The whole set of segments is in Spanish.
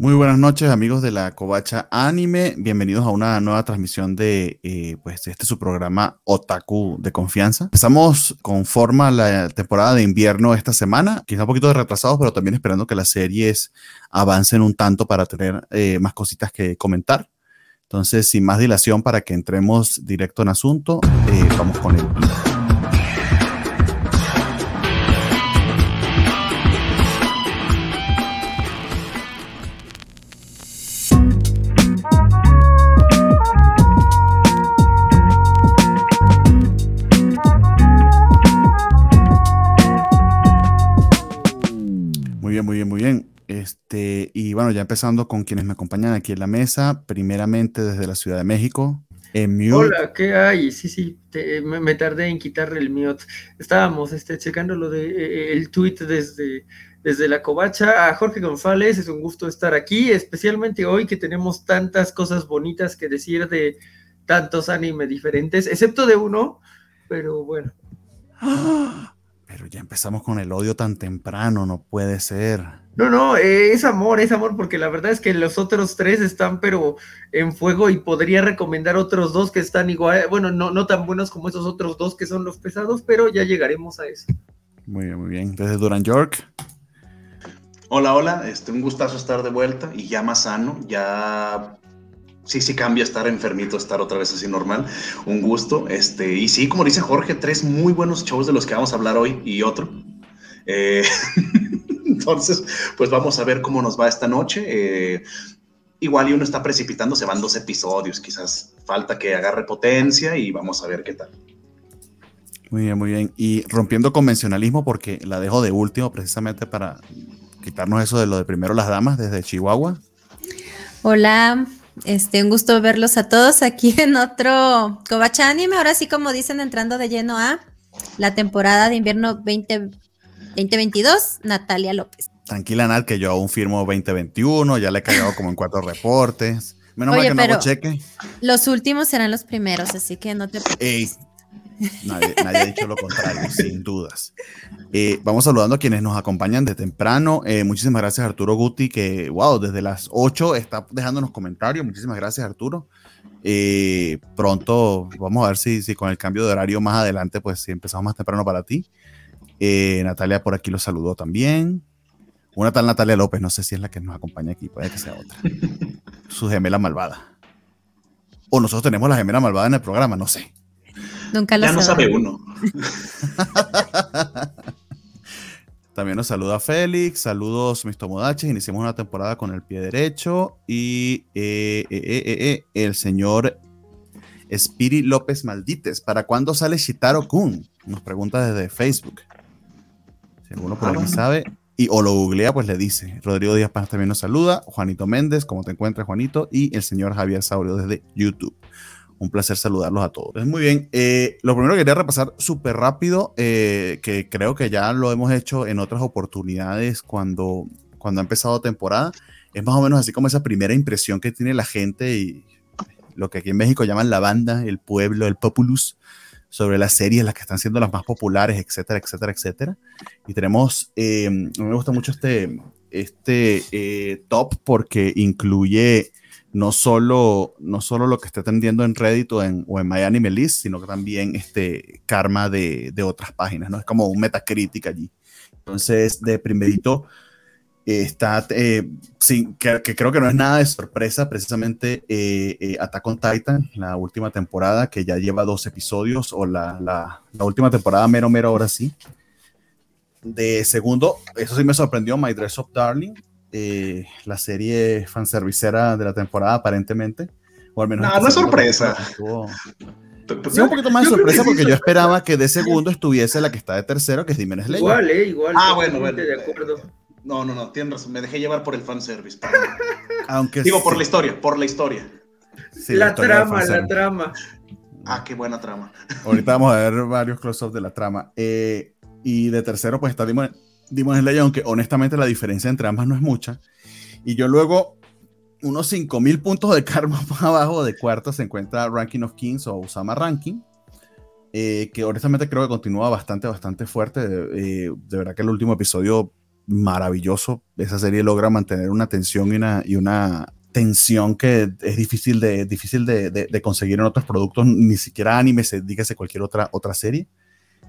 Muy buenas noches amigos de la Covacha Anime, bienvenidos a una nueva transmisión de eh, pues este su programa Otaku de confianza. Empezamos con forma la temporada de invierno esta semana, quizá un poquito retrasados, pero también esperando que las series avancen un tanto para tener eh, más cositas que comentar. Entonces, sin más dilación, para que entremos directo en asunto, eh, vamos con el bueno, ya empezando con quienes me acompañan aquí en la mesa, primeramente desde la Ciudad de México. Hola, ¿qué hay? Sí, sí, me, tardé en quitarle el mute. Estábamos este, checando lo de eh, el tweet desde, desde la covacha. A Jorge González, es un gusto estar aquí, especialmente hoy que tenemos tantas cosas bonitas que decir de tantos animes diferentes, excepto de uno, pero bueno. ¡Ah! Pero ya empezamos con el odio tan temprano, no puede ser. No, no, eh, es amor, es amor, porque la verdad es que los otros tres están pero en fuego y podría recomendar otros dos que están igual, bueno, no, no tan buenos como esos otros dos que son los pesados, pero ya llegaremos a eso. Muy bien, muy bien. Desde Duran York. Hola, hola, este, un gustazo estar de vuelta y ya más sano, ya sí, sí cambia estar enfermito, estar otra vez así normal. Un gusto. Este, y sí, como dice Jorge, tres muy buenos shows de los que vamos a hablar hoy y otro. Eh, entonces, pues vamos a ver cómo nos va esta noche. Eh, igual y uno está precipitando, se van dos episodios, quizás falta que agarre potencia y vamos a ver qué tal. Muy bien, muy bien. Y rompiendo convencionalismo, porque la dejo de último precisamente para quitarnos eso de lo de primero las damas desde Chihuahua. Hola, este, un gusto verlos a todos aquí en otro Covacha Anime. Ahora sí, como dicen, entrando de lleno a la temporada de invierno 2022, Natalia López. Tranquila, Nat, que yo aún firmo 2021, ya le he cagado como en cuatro reportes. Menos mal que no hago cheque. Los últimos serán los primeros, así que no te preocupes. Nadie, ha dicho lo contrario, sin dudas. Eh, vamos saludando a quienes nos acompañan de temprano. Eh, muchísimas gracias Arturo Guti, que, wow, desde las 8 está dejándonos comentarios. Muchísimas gracias Arturo. Eh, pronto vamos a ver si, si con el cambio de horario más adelante, pues si empezamos más temprano para ti. Natalia por aquí lo saludó también. Una tal Natalia López, no sé si es la que nos acompaña aquí, puede que sea otra. Su gemela malvada. O nosotros tenemos la gemela malvada en el programa, no sé. Nunca lo Ya no sabe uno. También nos saluda Félix, saludos mis tomodaches, iniciamos una temporada con el pie derecho y eh, eh, eh, el señor Spiri López Maldites, ¿para cuándo sale Shitaro Kun? Nos pregunta desde Facebook. Si alguno por aquí ah. sabe y o lo googlea, pues le dice. Rodrigo Díaz Paz también nos saluda, Juanito Méndez, ¿cómo te encuentras Juanito? Y el señor Javier Saurio desde YouTube. Un placer saludarlos a todos. Muy bien. Eh, lo primero que quería repasar súper rápido, eh, que creo que ya lo hemos hecho en otras oportunidades cuando, cuando ha empezado temporada, es más o menos así como esa primera impresión que tiene la gente y lo que aquí en México llaman la banda, el pueblo, el populus, sobre las series, las que están siendo las más populares, etcétera, etcétera, etcétera. Y tenemos, eh, me gusta mucho este, este top porque incluye no solo, no solo lo que está atendiendo en Reddit o en, o en Miami Melis, sino que también este karma de, de, otras páginas, ¿no? Es como un metacrítica allí. Entonces, de primerito, está, eh, sí, que, creo que no es nada de sorpresa, precisamente eh, eh, Attack on Titan, la última temporada, que ya lleva dos episodios, o la, la, la última temporada mero, mero, ahora sí. De segundo, eso sí me sorprendió, My Dress of Darling, eh, la serie fanservicera de la temporada, aparentemente. O al menos no, no es sorpresa. Sí, un poquito más de sorpresa porque yo esperaba que de segundo estuviese la que está de tercero, que es Demon Slayer. Igual, eh, igual. Ah, bueno, bueno. De acuerdo. No, no, no, tienes razón. Me dejé llevar por el fanservice. Aunque Digo, por la historia, por la historia. la, trama, la trama. Ah, qué buena trama. Ahorita vamos a ver varios close-ups de la trama. Eh, y de tercero, pues está Demon, Demon Slayer, aunque honestamente la diferencia entre ambas no es mucha. Y yo luego, unos 5000 puntos de karma más abajo de cuarto se encuentra Ranking of Kings o Usama Ranking, eh, que honestamente creo que continúa bastante, bastante fuerte. Eh, de verdad que el último episodio maravilloso. Esa serie logra mantener una tensión y una, tensión que es difícil de, difícil de, conseguir en otros productos, ni siquiera animes, dígase cualquier otra, otra serie.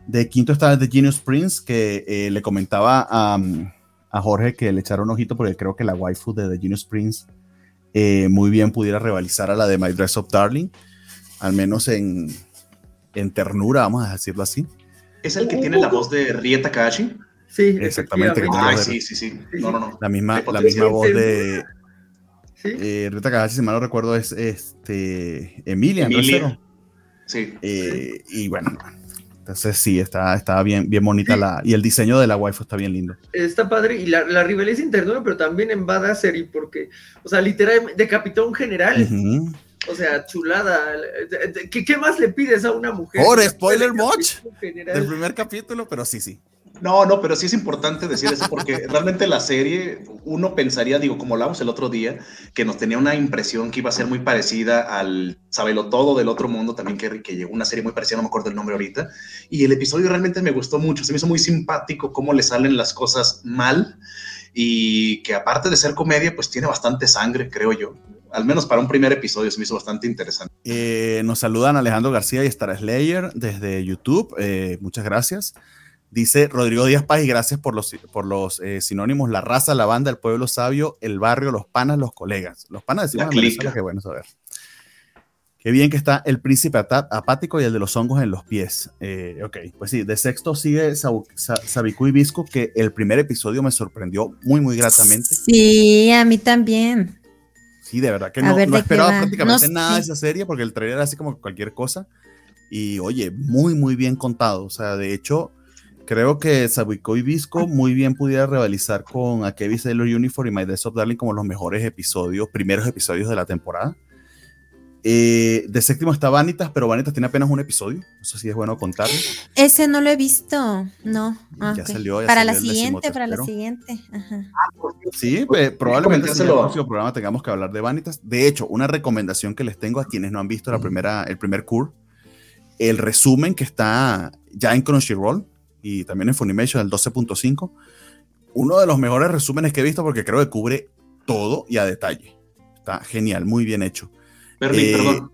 De quinto está The Genius Prince, que eh, le comentaba a, a, Jorge que le echara un ojito porque creo que la waifu de The Genius Prince eh, muy bien pudiera rivalizar a la de My Dress of Darling, al menos en, en ternura, vamos a decirlo así. ¿Es el que tiene la voz de Rieta Takahashi? Sí, exactamente. sí, sí, sí. No, no, no. La misma, la misma voz de. ¿Sí? Eh, Rita Cagachi, si mal no recuerdo, es este, Emilia, Emilia. Sí. Eh, y bueno, entonces sí, está, está bien, bien bonita la. Y el diseño de la waifu está bien lindo. Está padre. Y la, la rivalidad interna, pero también en Badassery, porque, o sea, literalmente decapitó a un general. O sea, chulada. ¿Qué, ¿Qué, más le pides a una mujer? Por spoiler much del primer capítulo, pero sí, sí. No, no, pero sí es importante decir eso porque realmente la serie, uno pensaría, digo, como hablamos el otro día, que nos tenía una impresión que iba a ser muy parecida al Sabelo Todo del otro mundo, también que, que llegó una serie muy parecida, no me acuerdo el nombre ahorita, y el episodio realmente me gustó mucho, se me hizo muy simpático cómo le salen las cosas mal y que aparte de ser comedia, pues tiene bastante sangre, creo yo. Al menos para un primer episodio se me hizo bastante interesante. Eh, nos saludan Alejandro García y Star Slayer desde YouTube. Eh, muchas gracias. Dice Rodrigo Díaz Paz, y gracias por los, por los eh, sinónimos, la raza, la banda, el pueblo sabio, el barrio, los panas, los colegas. Los panas decimos en qué bueno saber. Qué bien que está el príncipe apático y el de los hongos en los pies. Eh, ok, pues sí, de sexto sigue Sabiku y Visco, que el primer episodio me sorprendió muy, muy gratamente. Sí, a mí también. Sí, de verdad que no, esperaba prácticamente nada de esa serie porque el trailer era así como cualquier cosa. Y oye, muy, muy bien contado. O sea, de hecho, Creo que Sabuiko y Visco muy bien pudiera rivalizar con A Kevin Sailor Uniform y My Death of Darling como los mejores episodios, primeros episodios de la temporada. Eh, de séptimo está Vanitas, pero Vanitas tiene apenas un episodio. Eso sí es bueno contar. Ese no lo he visto, no. Ah, ya salió. para, la siguiente, para la siguiente, Sí, pues, probablemente en el próximo programa tengamos que hablar de Vanitas. De hecho, una recomendación que les tengo a quienes no han visto la primera, el primer cur, el resumen que está ya en Crunchyroll, y también en Funimation, el 12.5. Uno de los mejores resúmenes que he visto porque creo que cubre todo y a detalle. Está genial, muy bien hecho. Eh, perdón.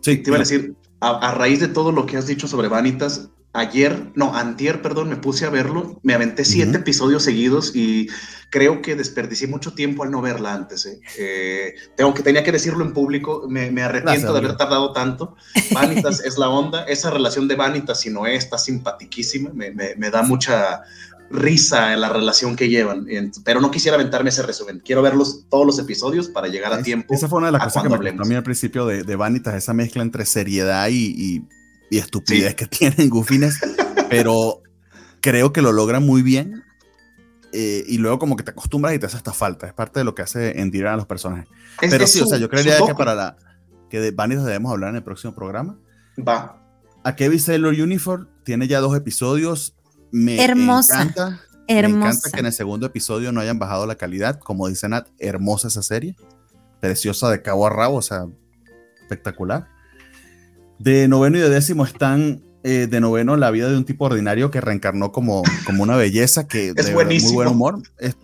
Sí, te iba a decir, a, raíz de todo lo que has dicho sobre Vanitas, ayer, no, antier, perdón, me puse a verlo, me aventé siete episodios seguidos y creo que desperdicié mucho tiempo al no verla antes. ¿eh? Eh, tengo que, tenía que decirlo en público, me, arrepiento de haber tardado tanto. Vanitas es la onda, esa relación de Vanitas y Noé está simpatiquísima, me, me, da mucha risa en la relación que llevan, pero no quisiera aventarme ese resumen, quiero verlos todos los episodios para llegar a tiempo. Esa fue una de las cosas que me gustó a mí al principio de, de Vanitas, esa mezcla entre seriedad y y estupidez que tienen Gufines, pero creo que lo logran muy bien. Eh, y luego como que te acostumbras y te hace hasta falta. Es parte de lo que hace endirar a los personajes. pero sí, o sea, yo creería que para la que de Vanitas debemos hablar en el próximo programa. Va. A Kevin Sailor Uniform tiene ya dos episodios. Me hermosa. Encanta, hermosa. Me encanta que en el segundo episodio no hayan bajado la calidad. Como dice Nat, hermosa esa serie. Preciosa de cabo a rabo, o sea, espectacular. De noveno y de décimo están eh, de noveno La vida de un tipo ordinario que reencarnó como, como una belleza que es buenísimo. muy buen humor.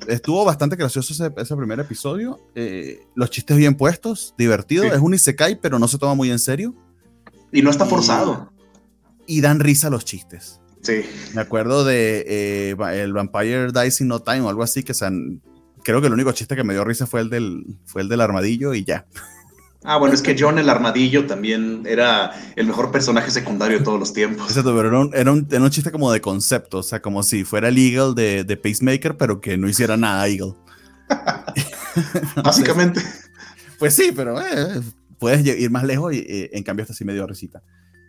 estuvo bastante gracioso ese, primer episodio. Eh, los chistes bien puestos, divertido. Es un isekai, pero no se toma muy en serio. Y no está forzado. Y, dan risa los chistes. Sí. Me acuerdo de eh, el Vampire Dice in No Time o algo así, que creo que el único chiste que me dio risa fue el del, fue el del armadillo y ya. Ah, bueno, es que John el Armadillo también era el mejor personaje secundario de todos los tiempos. Exacto, pero era un, era un, chiste como de concepto, o sea, como si fuera el Eagle de, de Pacemaker, pero que no hiciera nada Eagle. Básicamente. Pues sí, pero eh, puedes ir más lejos y eh, en cambio está así medio recita.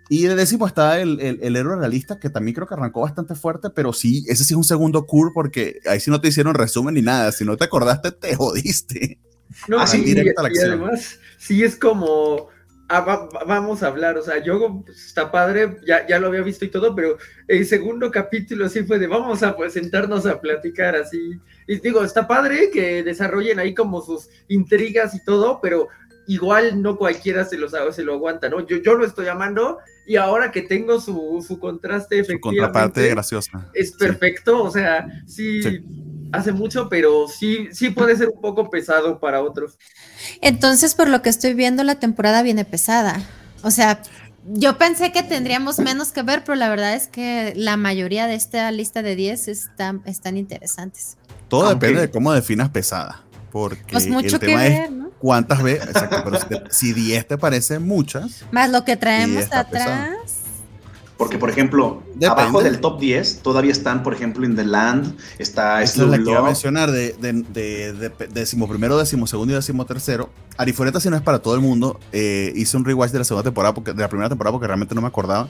Y de décimo está el, el, héroe realista, que también creo que arrancó bastante fuerte, pero sí, ese sí es un segundo cur, porque ahí sí no te hicieron resumen ni nada. Si no te acordaste, te jodiste. No, Así directo a la acción. Y además, sí es como, ah, vamos a hablar, o sea, yo pues, está padre, ya, ya lo había visto y todo, pero el segundo capítulo sí fue de vamos a pues, sentarnos a platicar así. Y digo, está padre que desarrollen ahí como sus intrigas y todo, pero igual no cualquiera se, los, se lo aguanta, ¿no? Yo, yo lo estoy amando y ahora que tengo su, su contraste efectivamente. Su contraparte graciosa. Es perfecto, o sea, sí hace mucho, pero sí, sí puede ser un poco pesado para otros. Entonces, por lo que estoy viendo, la temporada viene pesada. O sea, yo pensé que tendríamos menos que ver, pero la verdad es que la mayoría de esta lista de 10 están, están interesantes. Todo depende de cómo definas pesada. Porque pues mucho el tema que es ver, ¿no? cuántas veces. Exacto, pero si, te- si 10 te parecen muchas, Más lo que traemos está pesado. atrás. Porque, por ejemplo, Depende. abajo del top 10 todavía están, por ejemplo, In the Land, está esa es la que iba a mencionar de, de, de, de- décimo primero, décimo segundo y décimo tercero. Arifureta, si no es para todo el mundo, eh, hice un rewatch de la segunda temporada, porque, de la primera temporada, porque realmente no me acordaba.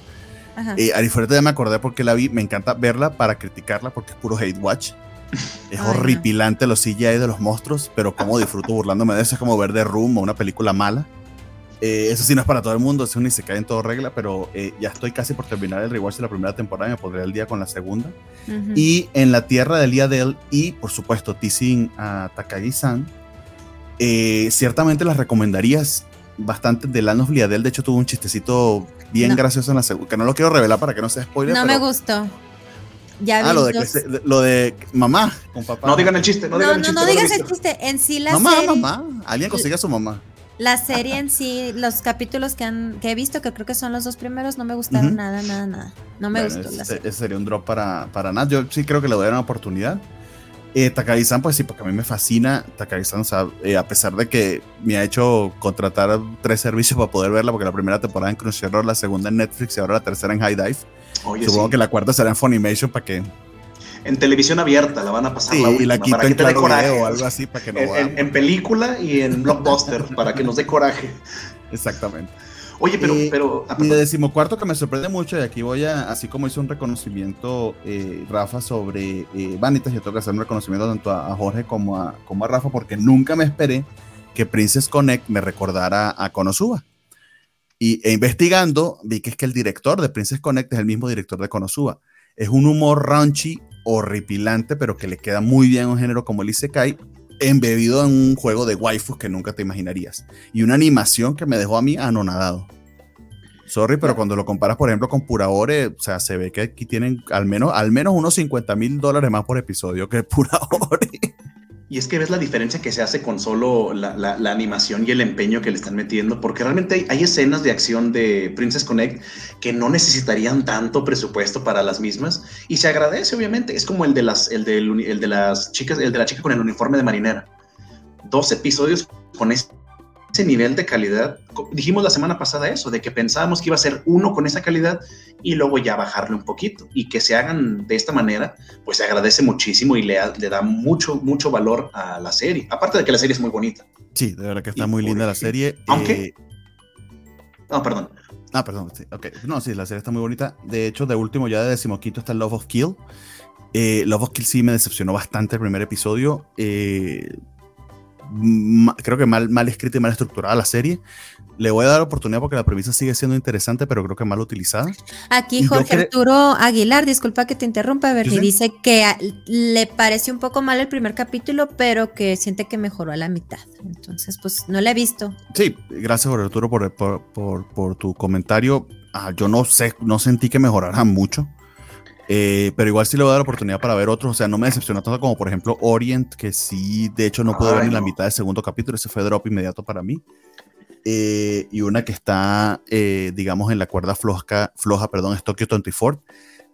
Eh, Arifureta ya me acordé porque la vi, me encanta verla para criticarla porque es puro hate watch. Es Ay, no. horripilante los CGI de los monstruos, pero como disfruto burlándome de eso, es como ver The Room o una película mala. Eh, eso sí no es para todo el mundo, eso ni se cae en todo regla, pero eh, ya estoy casi por terminar el rewatch de la primera temporada y me pondré al día con la segunda. Y en la tierra del día de él, y por supuesto, teasing a Takagi-san, eh, ciertamente las recomendarías bastante de Land of Liadel. De hecho, tuvo un chistecito bien No. gracioso en la segunda, que no lo quiero revelar para que no sea spoiler. no pero- me gustó. Ya Ah, lo de, se- lo de mamá con papá. No digan el chiste, no, No, digan no, el chiste. no he digas el chiste. En sí la mamá, serie. mamá. Alguien consigue a su mamá. La serie en sí, los capítulos que, han, que he visto, que creo que son los dos primeros, no me gustaron nada, nada, nada. No me Bueno, gustó la ese, serie. ese sería un drop para, para Nat. Yo sí creo que le voy a dar una oportunidad. Eh, Takagi-san, pues sí, porque a mí me fascina Takagi-san. O sea, eh, a pesar de que me ha hecho contratar tres servicios para poder verla, porque la primera temporada en Crunchyroll, la segunda en Netflix y ahora la tercera en High Dive. Oye, Supongo sí. que la cuarta será en Funimation para que. En televisión abierta la van a pasar Sí, la y última, la quito para en que te dé coraje. o algo así para que no en, en- en película y en blockbuster, para que nos dé coraje. Exactamente. Oye, pero, Eh, pero ah, Y de perdón. decimocuarto que me sorprende mucho, y aquí voy a, así como hizo un reconocimiento eh, Rafa sobre eh, Vanitas, yo tengo que hacer un reconocimiento tanto a, a Jorge como a, como a Rafa, porque nunca me esperé que Princess Connect me recordara a Konosuba. Y e investigando, vi que es que el director de Princess Connect es el mismo director de Konosuba. Es un humor raunchy, horripilante, pero que le queda muy bien a un género como el Isekai, embebido en un juego de waifus que nunca te imaginarías. Y una animación que me dejó a mí anonadado. Sorry, pero cuando lo comparas, por ejemplo, con Puraore, o sea, se ve que aquí tienen al menos, al menos unos 50 mil dólares más por episodio que Puraore. Y es que ves la diferencia que se hace con solo la, la- animación y el empeño que le están metiendo, porque realmente hay, hay escenas de acción de Princess Connect que no necesitarían tanto presupuesto para las mismas y se agradece, obviamente. Es como el de las, el uni- el de las chicas, el de la chica con el uniforme de marinera. Dos episodios con ese ese nivel de calidad. Dijimos la semana pasada eso, de que pensábamos que iba a ser uno con esa calidad y luego ya bajarle un poquito. Y que se hagan de esta manera, pues se agradece muchísimo y le, da- le da mucho, mucho valor a la serie. Aparte de que la serie es muy bonita. Sí, de verdad que está Y muy linda la serie. aunque- Eh, No, perdón. ah, perdón, sí, ok. No, sí, la serie está muy bonita. De hecho, de último, ya de decimoquinto está Love of Kill. Eh, Love of Kill sí me decepcionó bastante el primer episodio. Eh, creo que mal, mal escrita y mal estructurada la serie. Le voy a dar oportunidad porque la premisa sigue siendo interesante, pero creo que mal utilizada. Aquí Y Jorge Arturo Aguilar, disculpa que te interrumpa, Bernie, dice que a- le pareció un poco mal el primer capítulo, pero que siente que mejoró a la mitad. Entonces, pues no la he visto. Sí, gracias Jorge Arturo por, por, por, por tu comentario. Ah, yo no sé, no sentí que mejorara mucho. Eh, pero igual sí le voy a dar oportunidad para ver otros. O sea, no me decepcionó tanto como por ejemplo Orient, que sí, de hecho no pude ver Ay, ni la mitad del segundo capítulo. Ese fue drop inmediato para mí. Eh, y una que está, eh, digamos, en la cuerda floja, floja perdón, es Tokyo 24.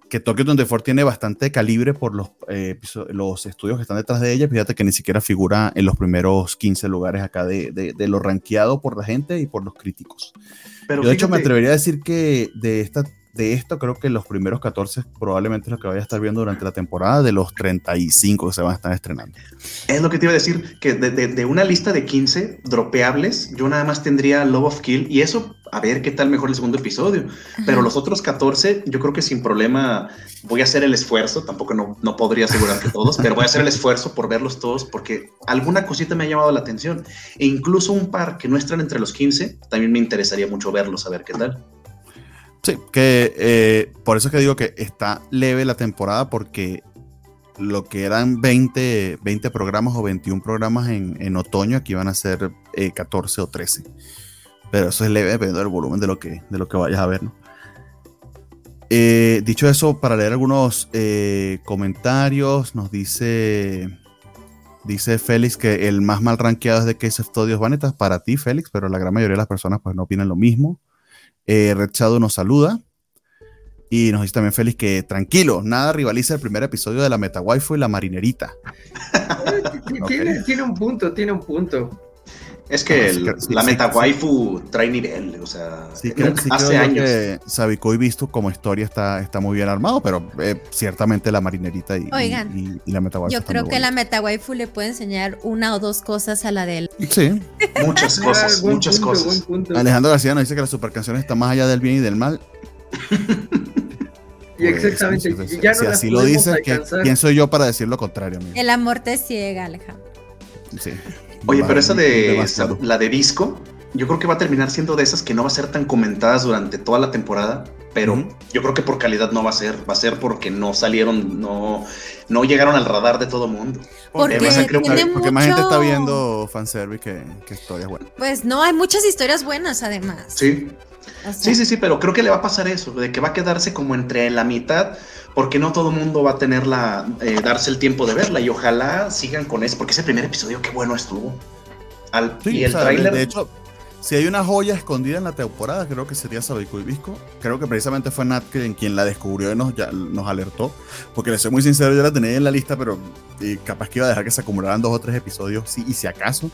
Que Tokyo 24 tiene bastante calibre por los, eh, los estudios que están detrás de ella. Fíjate que ni siquiera figura en los primeros 15 lugares acá de, de, de lo rankeado por la gente y por los críticos. Pero Yo de hecho me fíjate- atrevería a decir que de esta de esto creo que los primeros 14 probablemente es lo que vaya a estar viendo durante la temporada de los 35 que se van a estar estrenando. Es lo que te iba a decir, que de, de- de una lista de 15 dropeables, yo nada más tendría Love of Kill y eso, a ver qué tal mejor el segundo episodio. Pero Ajá. los otros 14, yo creo que sin problema voy a hacer el esfuerzo, tampoco no, no podría asegurar que todos, pero voy a hacer el esfuerzo por verlos todos porque alguna cosita me ha llamado la atención. E incluso un par que no están entre los 15, también me interesaría mucho verlos, a ver qué tal. Sí, que eh, por eso es que digo que está leve la temporada porque lo que eran 20, 20 programas o 21 programas en, en otoño, aquí van a ser eh, 14 o 13. Pero eso es leve dependiendo del volumen de lo que, de lo que vayas a ver. Eh, dicho eso, para leer algunos eh, comentarios, nos dice dice Félix que el más mal rankeado es de Case of Studios Vanetas para ti, Félix, pero la gran mayoría de las personas pues no opinan lo mismo. Eh, Red Shadow nos saluda. Y nos dice también Félix que tranquilo, nada rivaliza el primer episodio de la Meta y la marinerita. tiene, tiene un punto, tiene un punto. Es que Sí, el- sí, la sí, meta sí. waifu trae nivel, o sea, hace creo años. que Sabiko y Visto como historia está, está muy bien armado, pero eh, ciertamente la marinerita y, Oigan, y, y la Meta Waifu Yo creo que la meta waifu le puede enseñar una o dos cosas a la de él. Sí, Muchas Ah, cosas, muchas punto, cosas. Alejandro García nos dice que la supercanción está más allá del bien y del mal. Y Pues, exactamente, entonces, ya si no así lo dices, ¿qué- alcanzar. ¿quién soy yo para decir lo contrario? amigo? El amor te ciega, Alejandro. Sí. Oye, pero esa de la de disco, yo creo que va a terminar siendo de esas que no va a ser tan comentadas durante toda la temporada, pero yo creo que por calidad no va a ser, va a ser porque no salieron, no, no llegaron al radar de todo mundo. Porque más gente está viendo fanservice que, que historias buenas. Pues no, hay muchas historias buenas además. Sí, O sea, sí, sí, sí, pero creo que le va a pasar eso, de que va a quedarse como entre la mitad, porque no todo el mundo va a tener la, eh, darse el tiempo de verla y ojalá sigan con eso, porque ese primer episodio qué bueno estuvo. Al, Sí, y el o sea, tráiler, de hecho, si hay una joya escondida en la temporada, creo que sería Sabico y Visco. Creo que precisamente fue Nat quien, quien la descubrió y nos, ya, nos alertó. Porque le soy muy sincero, yo la tenía en la lista, pero eh, capaz que iba a dejar que se acumularan dos o tres episodios, sí, y si acaso.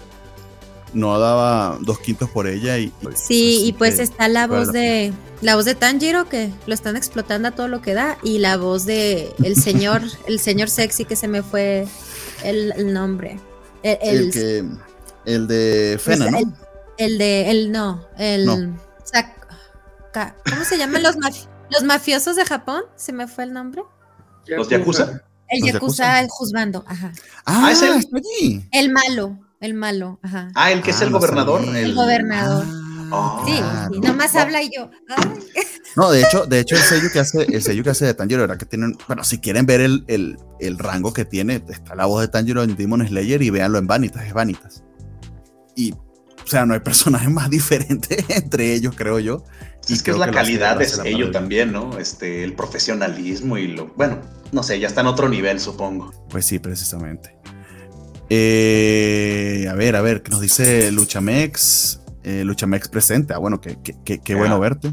No daba dos quintos por ella y... y- Sí, y pues que está la voz la de la voz de Tanjiro que lo están explotando a todo lo que da y la voz de el señor el señor sexy que se me fue el, el nombre. El, El, el- que, el de Fena, ¿no? el- el de el no, el No. ¿Cómo se llaman los maf- los mafiosos de Japón? Se me fue el nombre. los Yakuza. El ¿Los Yakuza, Yakuza? el juzgando, ajá. Ah, Ah, es el- está allí. El malo, el malo, ajá. Ah, el que es Ah, el no gobernador. El gobernador. Ah, Sí, claro. sí, nomás No. habla y yo. ay. No, de hecho, de hecho el sello que hace, el sello que hace de Tanjiro, ¿verdad? Que tienen, bueno, si quieren ver el, el, el rango que tiene, está la voz de Tanjiro en Demon Slayer y véanlo en Vanitas, es Vanitas. Y, o sea, no hay personaje más diferente entre ellos, creo yo. Y Es que es la calidad de hace la ello parodia. también, ¿no? Este, el profesionalismo y lo. Bueno, no sé, ya está en otro nivel, supongo. Pues sí, precisamente. Eh, a ver, a ver, ¿qué nos dice Luchamex? Eh, Luchamex presente. Ah, bueno, qué, qué- qué- qué Ah. bueno verte.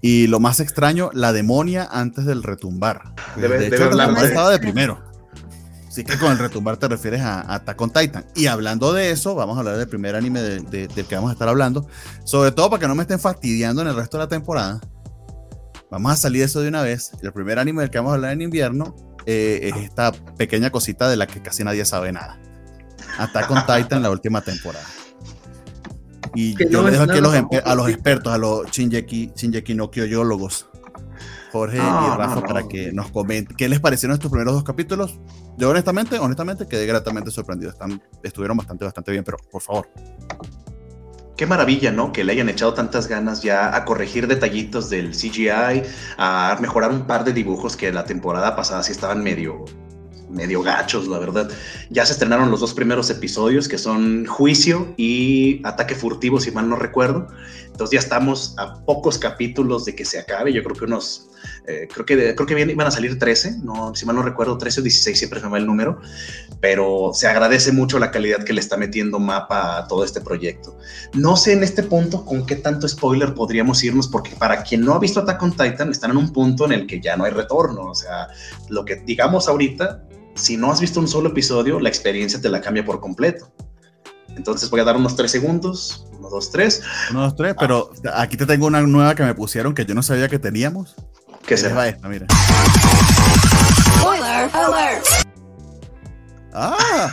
Y lo más extraño, la demonia antes del retumbar. Debe- de hecho, de- estaba de primero. Así que con el retumbar te refieres a, a Attack on Titan. Y hablando de eso, vamos a hablar del primer anime de- de- del que vamos a estar hablando. Sobre todo para que no me estén fastidiando en el resto de la temporada. Vamos a salir de eso de una vez. El primer anime del que vamos a hablar en invierno eh, es esta pequeña cosita de la que casi nadie sabe nada. Attack on Titan, la última temporada. Y Que yo no le dejo aquí a los, a expertos, a los Shinjeki, Shinjeki no Kyojólogos, Jorge No, y no, Rafa, no. para que nos comenten qué les parecieron estos primeros dos capítulos. Yo honestamente, honestamente quedé gratamente sorprendido. Están, estuvieron bastante, bastante bien, pero por favor. Qué maravilla, ¿no? Que le hayan echado tantas ganas ya a corregir detallitos del CGI, a mejorar un par de dibujos que la temporada pasada sí estaban medio, medio gachos, la verdad. Ya se estrenaron los dos primeros episodios, que son Juicio y Ataque Furtivo, si mal no recuerdo. Entonces ya estamos a pocos capítulos de que se acabe. Yo creo que unos, eh, creo que creo que iban a salir 13, no, si mal no recuerdo, 13 o 16, siempre se me va el número. Pero se agradece mucho la calidad que le está metiendo Mapa a todo este proyecto. No sé en este punto con qué tanto spoiler podríamos irnos, porque para quien no ha visto Attack on Titan, están en un punto en el que ya no hay retorno. O sea, lo que digamos ahorita, si no has visto un solo episodio, la experiencia te la cambia por completo. Entonces voy a dar unos tres segundos. Uno, dos, tres. Uno, dos, tres, pero aquí te tengo una nueva que me pusieron que yo no sabía que teníamos. ¿Qué Ahí les será? va esta, mira. Ah,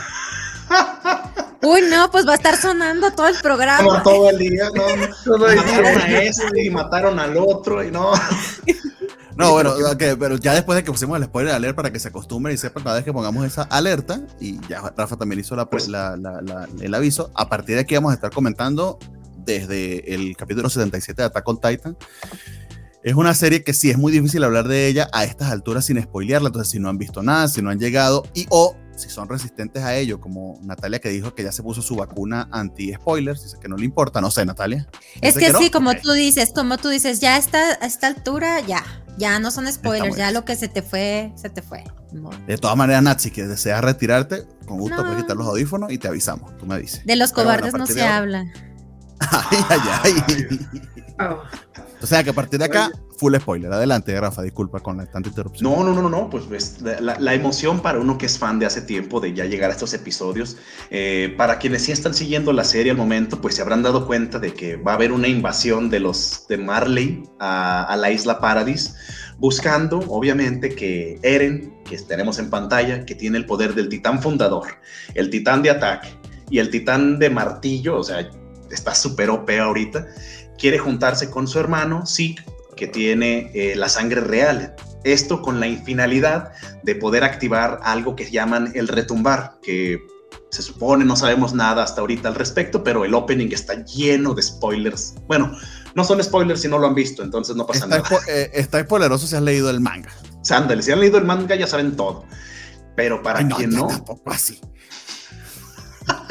Uy, no, pues va a estar sonando todo el Como programa. todo el día, ¿no? Todo el Mataron día. a este y mataron al otro y no. no, bueno, pero ya después de que pusimos el spoiler alert para que se acostumbren y sepan cada vez que pongamos esa alerta, y ya Rafa también hizo la, Pues- la- la- la- el aviso, a partir de aquí vamos a estar comentando desde el capítulo 77 de Attack on Titan. Es una serie que sí es muy difícil hablar de ella a estas alturas sin spoilearla, entonces si no han visto nada, si no han llegado y o si son resistentes a ello, como Natalia que dijo que ya se puso su vacuna anti-spoilers, dice que no le importa, no sé, Natalia. Es que, sí, como tú dices, como tú dices, ya está a esta altura, ya, ya no son spoilers, ya lo que se te fue, se te fue. De todas maneras, Nat, si deseas retirarte, con gusto puedes quitar los audífonos y te avisamos, tú me dices. De los cobardes no se habla. Ay, ay, ay. O sea que a partir de acá, full spoiler. Adelante, Rafa, disculpa con la tanta interrupción. No, no, no, no, pues, la, emoción para uno que es fan de hace tiempo, de ya llegar a estos episodios, eh, para quienes sí están siguiendo la serie al momento, pues se habrán dado cuenta de que va a haber una invasión de los de Marley a, la isla Paradis, buscando, obviamente, que Eren, que tenemos en pantalla, que tiene el poder del titán fundador, el titán de ataque y el titán de martillo, o sea, está súper OP ahorita, quiere juntarse con su hermano, sí, que tiene eh, la sangre real. Esto con la finalidad de poder activar algo que llaman el retumbar, que se supone no sabemos nada hasta ahorita al respecto, pero el opening está lleno de spoilers. Bueno, no son spoilers si no lo han visto, entonces no pasa nada. Eh, está spoileroso si han leído el manga. Sándale, si han leído el manga ya saben todo. Pero para quien no. Tampoco así.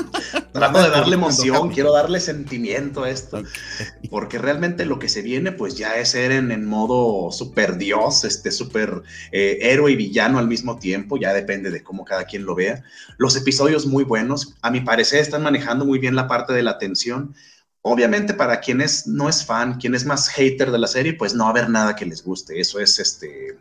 Trato de darle emoción, quiero darle sentimiento a esto. Porque realmente lo que se viene, pues ya es ser en, modo super dios, este super eh, héroe y villano al mismo tiempo, ya depende de cómo cada quien lo vea. Los episodios muy buenos, a mi parecer están manejando muy bien la parte de la tensión. Obviamente para quienes no es fan, quien es más hater de la serie, pues no va a haber nada que les guste. Eso es este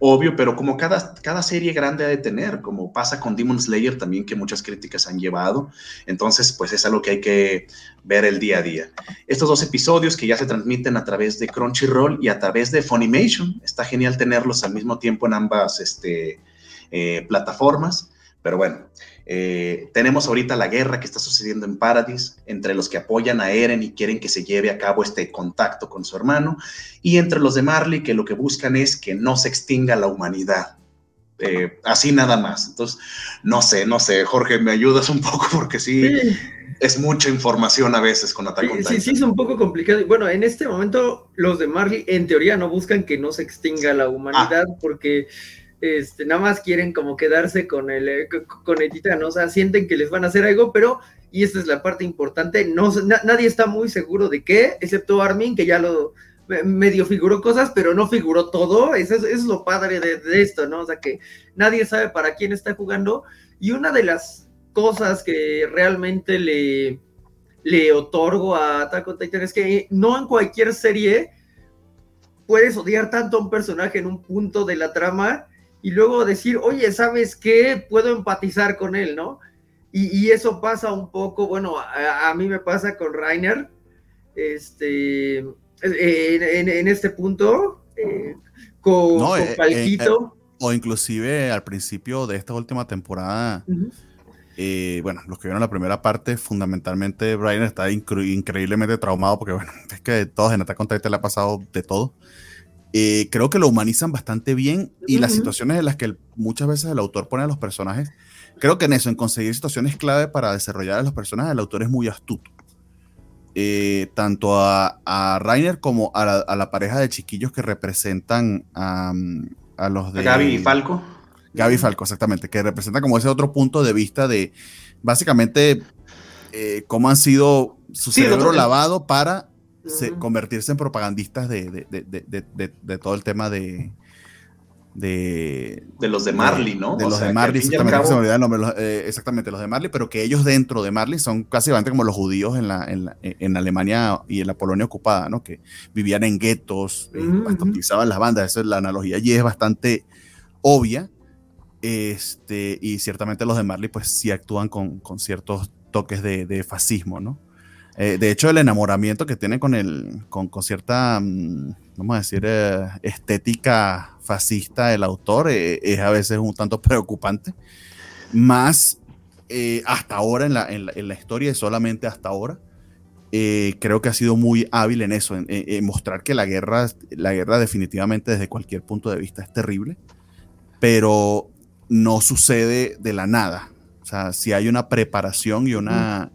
obvio, pero como cada, cada serie grande ha de tener, como pasa con Demon Slayer también, que muchas críticas han llevado. Entonces, pues es algo que hay que ver el día a día. Estos dos episodios que ya se transmiten a través de Crunchyroll y a través de Funimation, está genial tenerlos al mismo tiempo en ambas este, eh, plataformas. Pero bueno, eh, tenemos ahorita la guerra que está sucediendo en Paradis entre los que apoyan a Eren y quieren que se lleve a cabo este contacto con su hermano, y entre los de Marley que lo que buscan es que no se extinga la humanidad. Eh, así nada más. Entonces, no sé, no sé, Jorge, me ayudas un poco porque sí, es mucha información a veces con Attack sí, Sí, sí, es un poco complicado. Bueno, en este momento los de Marley en teoría no buscan que no se extinga la humanidad ah. porque este, nada más quieren como quedarse con el, eh, con el titán, o sea, sienten que les van a hacer algo, pero, y esta es la parte importante, no, nadie está muy seguro de qué, excepto Armin, que ya lo medio figuró cosas, pero no figuró todo, eso es, lo padre de, esto, ¿no? O sea, que nadie sabe para quién está jugando, y una de las cosas que realmente le, le otorgo a Attack on Titan es que no en cualquier serie puedes odiar tanto a un personaje en un punto de la trama y luego decir, oye, ¿sabes qué? Puedo empatizar con él, ¿no? Y, eso pasa un poco, bueno, a, mí me pasa con Rainer, este, en, este punto, eh, con, no, eh, Palquito. Eh, o inclusive al principio de esta última temporada, bueno, los que vieron la primera parte, fundamentalmente Rainer está increíblemente traumado porque, bueno, es que todos en esta contra le ha pasado de todo. Eh, creo que lo humanizan bastante bien y las situaciones en las que muchas veces el autor pone a los personajes, creo que en eso, en conseguir situaciones clave para desarrollar a los personajes, el autor es muy astuto. Eh, tanto a, a, Rainer como a la, pareja de chiquillos que representan a, los de... Gaby y Falco. Gaby y Falco, exactamente, que representa como ese otro punto de vista de básicamente eh, cómo han sido su cerebro lavado para convertirse en propagandistas de, todo el tema de, de, los de Marley, ¿no? De los de Marley, eh, exactamente, los de Marley, pero que ellos dentro de Marley son casi como los judíos en, la, en, Alemania y en la Polonia ocupada, ¿no? Que vivían en guetos, eh, utilizaban las bandas, esa es la analogía allí es bastante obvia. Este, y ciertamente los de Marley, pues sí actúan con, con ciertos toques de fascismo, ¿no? Eh, de hecho, el enamoramiento que tiene con, el, con, cierta, mm, vamos a decir, eh, estética fascista del autor eh, es a veces un tanto preocupante. Más hasta ahora en la, en, la, historia, y solamente hasta ahora, creo que ha sido muy hábil en eso, en, mostrar que la guerra, la guerra definitivamente desde cualquier punto de vista es terrible, pero no sucede de la nada. O sea, si hay una preparación y una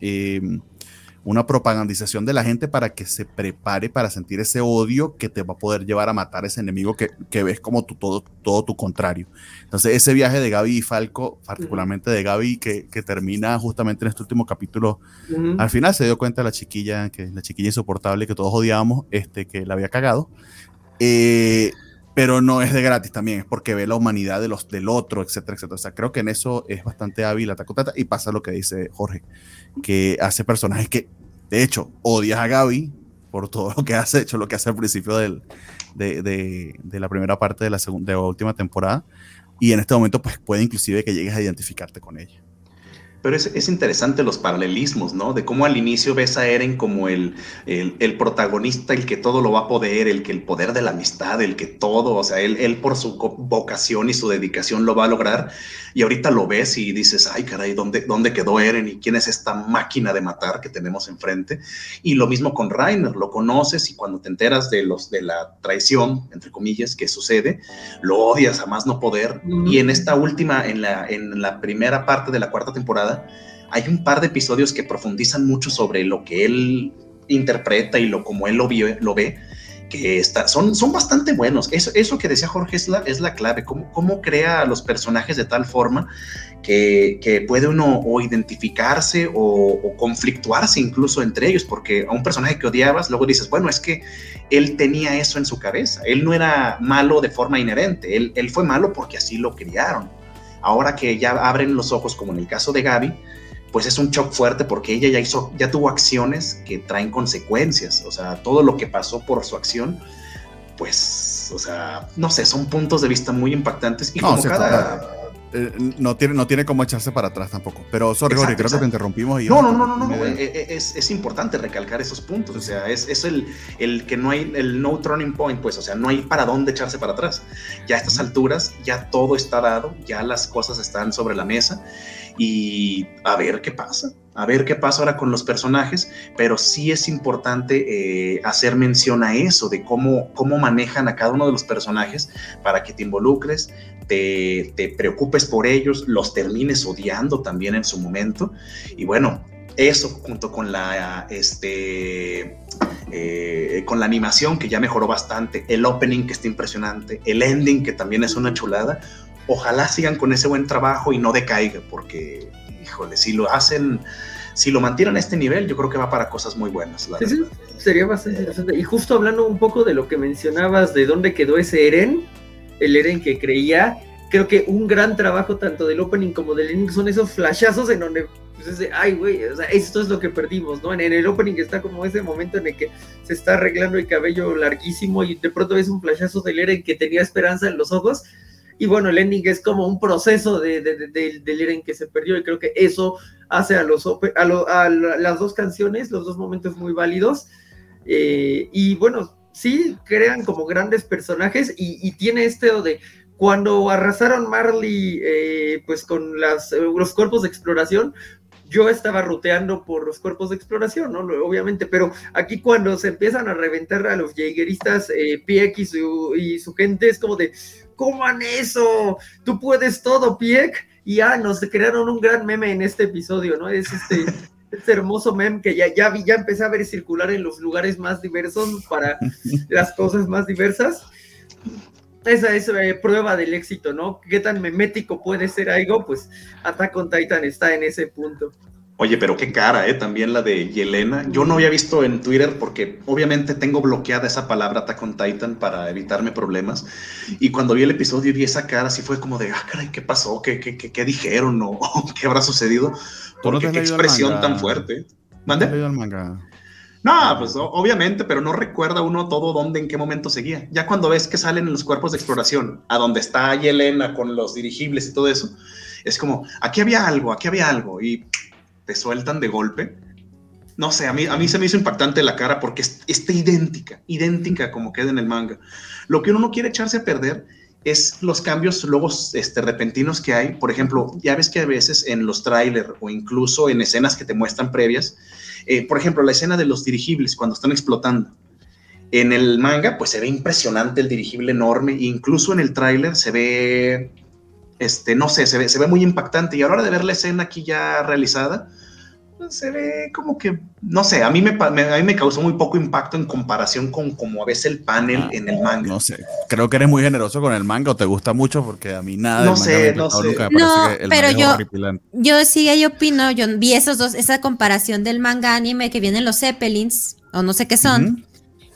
una propagandización de la gente para que se prepare para sentir ese odio que te va a poder llevar a matar a ese enemigo que, que ves como tu, todo, todo tu contrario. Entonces, ese viaje de Gaby y Falco, particularmente de Gaby, que, que termina justamente en este último capítulo, Ujú. al final se dio cuenta la chiquilla, que la chiquilla insoportable que todos odiábamos, este, que la había cagado. Eh, pero no es de gratis también, es porque ve la humanidad de los, del otro, etcétera, etcétera. O sea, creo que en eso es bastante hábil Titan, y pasa lo que dice Jorge, que hace personajes que, de hecho, odias a Gaby por todo lo que hace, hecho lo que hace al principio del, de, de- la primera parte de la, segunda, última temporada, y en este momento pues puede inclusive que llegues a identificarte con ella. Pero es, es interesante los paralelismos, ¿no? De cómo al inicio ves a Eren como el, el, protagonista, el que todo lo va a poder, el que el poder de la amistad, el que todo, o sea, él, él por su vocación y su dedicación lo va a lograr. Y ahorita lo ves y dices, ay, caray, ¿dónde, ¿dónde quedó Eren? ¿Y quién es esta máquina de matar que tenemos enfrente? Y lo mismo con Rainer, lo conoces y cuando te enteras de, los, de la traición, entre comillas, que sucede, lo odias a más no poder. Y en esta última, en la, en la primera parte de la cuarta temporada, hay un par de episodios que profundizan mucho sobre lo que él interpreta y lo como él lo, vio- lo ve, que está, son, son bastante buenos. Eso, eso que decía Jorge es la, es la clave, cómo, cómo crea a los personajes de tal forma que, que puede uno o identificarse o, o conflictuarse incluso entre ellos, porque a un personaje que odiabas, luego dices, bueno, es que él tenía eso en su cabeza, él no era malo de forma inherente, él, él fue malo porque así lo criaron. Ahora que ya abren los ojos, como en el caso de Gaby, pues es un shock fuerte porque ella ya hizo, ya tuvo acciones que traen consecuencias, o sea, todo lo que pasó por su acción, pues, o sea, no sé, son puntos de vista muy impactantes y No, como cada... Eh, no, tiene, no tiene cómo echarse para atrás tampoco. Pero, sorry, Exacto, Jorge, creo que te interrumpimos. Y No, no, no, no, no, me- eh, eh, es, es importante recalcar esos puntos, o sea, es, es el, el que no hay, el no turning point, pues, o sea, no hay para dónde echarse para atrás. Ya a estas alturas, ya todo está dado, ya las cosas están sobre la mesa y a ver qué pasa, a ver qué pasa ahora con los personajes, pero sí es importante eh, hacer mención a eso, de cómo, cómo manejan a cada uno de los personajes para que te involucres, te, te preocupes por ellos, los termines odiando también en su momento. Y bueno, eso junto con la, este, eh, con la animación que ya mejoró bastante, el opening que está impresionante, el ending que también es una chulada. Ojalá sigan con ese buen trabajo y no decaiga, porque, híjole, si lo hacen, si lo mantienen a este nivel, yo creo que va para cosas muy buenas. La Sí, sería bastante interesante. Y justo hablando un poco de lo que mencionabas, de dónde quedó ese Eren, el Eren que creía, creo que un gran trabajo tanto del opening como del ending son esos flashazos en donde, pues es de, ay, güey, o sea, esto es lo que perdimos, ¿no? En, en el opening está como ese momento en el que se está arreglando el cabello larguísimo y de pronto ves un flashazo del Eren que tenía esperanza en los ojos. Y bueno, el ending es como un proceso de, de- de- del- del Eren que se perdió y creo que eso hace a, los, a, lo- a la- las dos canciones, los dos momentos muy válidos. Eh, y bueno, sí, crean como grandes personajes y, y tiene este de cuando arrasaron Marley eh, pues con las, los cuerpos de exploración, yo estaba ruteando por los cuerpos de exploración, ¿no? Obviamente, pero aquí cuando se empiezan a reventar a los jaegeristas, eh, Pieck y su, y su gente, es como de, coman eso, tú puedes todo, Pieck. Y ah, nos crearon un gran meme en este episodio, ¿no? Es este, este hermoso meme que ya, ya vi, ya empecé a ver circular en los lugares más diversos para las cosas más diversas. Esa es eh, prueba del éxito, ¿no? ¿Qué tan memético puede ser algo? Pues Attack on Titan está en ese punto. Oye, pero qué cara, ¿eh? También la de Yelena. Yo no había visto en Twitter porque obviamente tengo bloqueada esa palabra Attack on Titan para evitarme problemas. Y cuando vi el episodio y vi esa cara, sí fue como de, ah, caray, ¿qué pasó? ¿Qué, qué, qué, qué dijeron? ¿O qué habrá sucedido? ¿Tú no te Porque has qué expresión tan fuerte. ¿Has ¿Mande? manga? No, pues obviamente, pero no recuerda uno todo dónde, en qué momento seguía. Ya cuando ves que salen los cuerpos de exploración, a donde está Yelena con los dirigibles y todo eso, es como, aquí había algo, aquí había algo, y te sueltan de golpe. No sé, a mí, a mí se me hizo impactante la cara porque es- está idéntica, idéntica como queda en el manga. Lo que uno no quiere echarse a perder es los cambios luego este, repentinos que hay. Por ejemplo, ya ves que a veces en los trailers o incluso en escenas que te muestran previas, eh, por ejemplo, la escena de los dirigibles cuando están explotando. En el manga, pues se ve impresionante el dirigible enorme, incluso en el tráiler se ve, este, no sé, se ve, muy impactante. Y a la hora de ver la escena aquí ya realizada, se ve como que, no sé, a mí me, a mí me causó muy poco impacto en comparación con como a veces el panel Ah, en el manga. No sé, creo que eres muy generoso con el manga o te gusta mucho porque a mí nada No sé, no sé. nunca, No, pero yo-. Yo sí, yo opino, yo vi esos dos, esa comparación del manga anime que vienen los Zeppelins, o no sé qué son.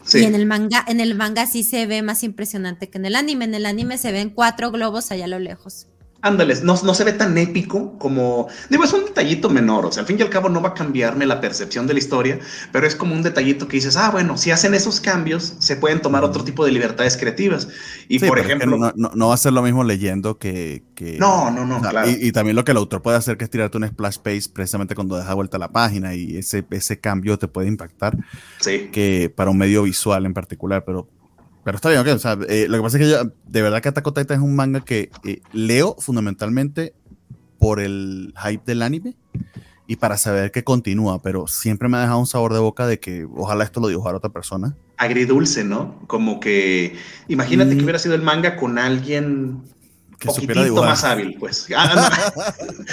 Sí. y en el manga, en el manga sí se ve más impresionante que en el anime. En el anime se ven cuatro globos allá a lo lejos. Ándales, no, no se ve tan épico como. Digo, es un detallito menor. O sea, al fin y al cabo no va a cambiarme la percepción de la historia, pero es como un detallito que dices, ah, bueno, si hacen esos cambios, se pueden tomar otro tipo de libertades creativas. Y Sí, por ejemplo. no, no- no va a ser lo mismo leyendo que. que- No, no, no, o sea, claro. y, y también lo que el autor puede hacer que es tirarte un splash page precisamente cuando deja vuelta la página y ese, ese cambio te puede impactar Sí. que para un medio visual en particular, pero, pero está bien, ok, o sea, eh, lo que pasa es que yo, de verdad que Attack on Titan es un manga que eh, leo fundamentalmente por el hype del anime y para saber que continúa, pero siempre me ha dejado un sabor de boca de que ojalá esto lo dibujara otra persona. Agridulce, ¿no? Como que. Imagínate Mm. que hubiera sido el manga con alguien. Que supiera poquitito dibujar. más hábil, pues. Ah, no.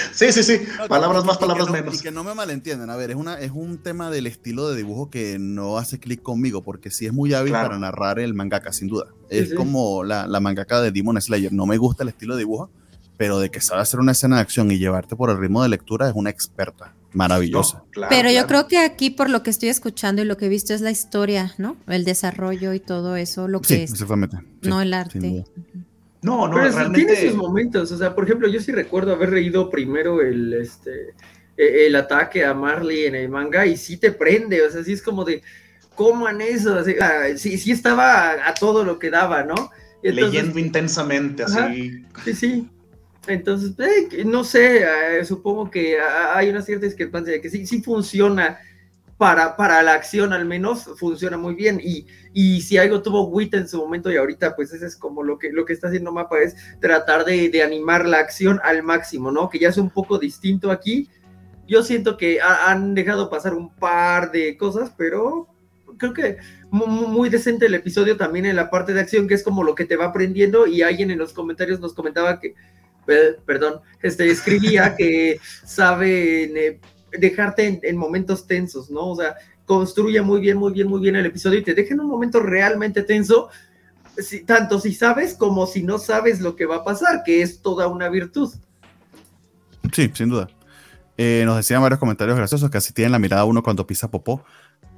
sí, sí, sí. No, Palabras y- más, palabras que no- menos. Y que no me malentiendan, a ver, es, una, es un tema del estilo de dibujo que no hace clic conmigo, porque sí es muy hábil Claro. para narrar el mangaka, sin duda. Sí, es sí. como la, la mangaka de Demon Slayer. No me gusta el estilo de dibujo, pero de que sabe hacer una escena de acción y llevarte por el ritmo de lectura es una experta, maravillosa. No, claro, Pero yo claro. creo que aquí, por lo que estoy escuchando y lo que he visto, es la historia, ¿no? El desarrollo y todo eso, lo que Sí, es, exactamente. sí, no el sin arte. No, no, Pero realmente. tiene sus momentos. O sea, por ejemplo, yo sí recuerdo haber leído primero el, este, eh, el ataque a Marley en el manga y sí te prende. O sea, sí es como de, coman eso. Así, ah, sí, sí estaba a, a todo lo que daba, ¿no? Entonces, leyendo intensamente, así. Sí, sí. Entonces, eh, no sé, eh, supongo que hay una cierta discrepancia de que sí, sí funciona para, para la acción al menos, funciona muy bien. Y, y si algo tuvo WIT en su momento y ahorita, pues ese es como lo que, lo que está haciendo Mapa, es tratar de, de animar la acción al máximo, ¿no? Que ya es un poco distinto aquí. Yo siento que ha- han dejado pasar un par de cosas, pero creo que mu- mu- muy decente el episodio también en la parte de acción, que es como lo que te va aprendiendo. Y alguien en los comentarios nos comentaba que, perdón, este, escribía que saben eh, dejarte en, en momentos tensos, ¿no? O sea, construye muy bien, muy bien, muy bien el episodio y te deja en un momento realmente tenso, si- tanto si sabes como si no sabes lo que va a pasar, que es toda una virtud. Sí, sin duda. Eh, nos decían varios comentarios graciosos que así tienen la mirada uno cuando pisa popó.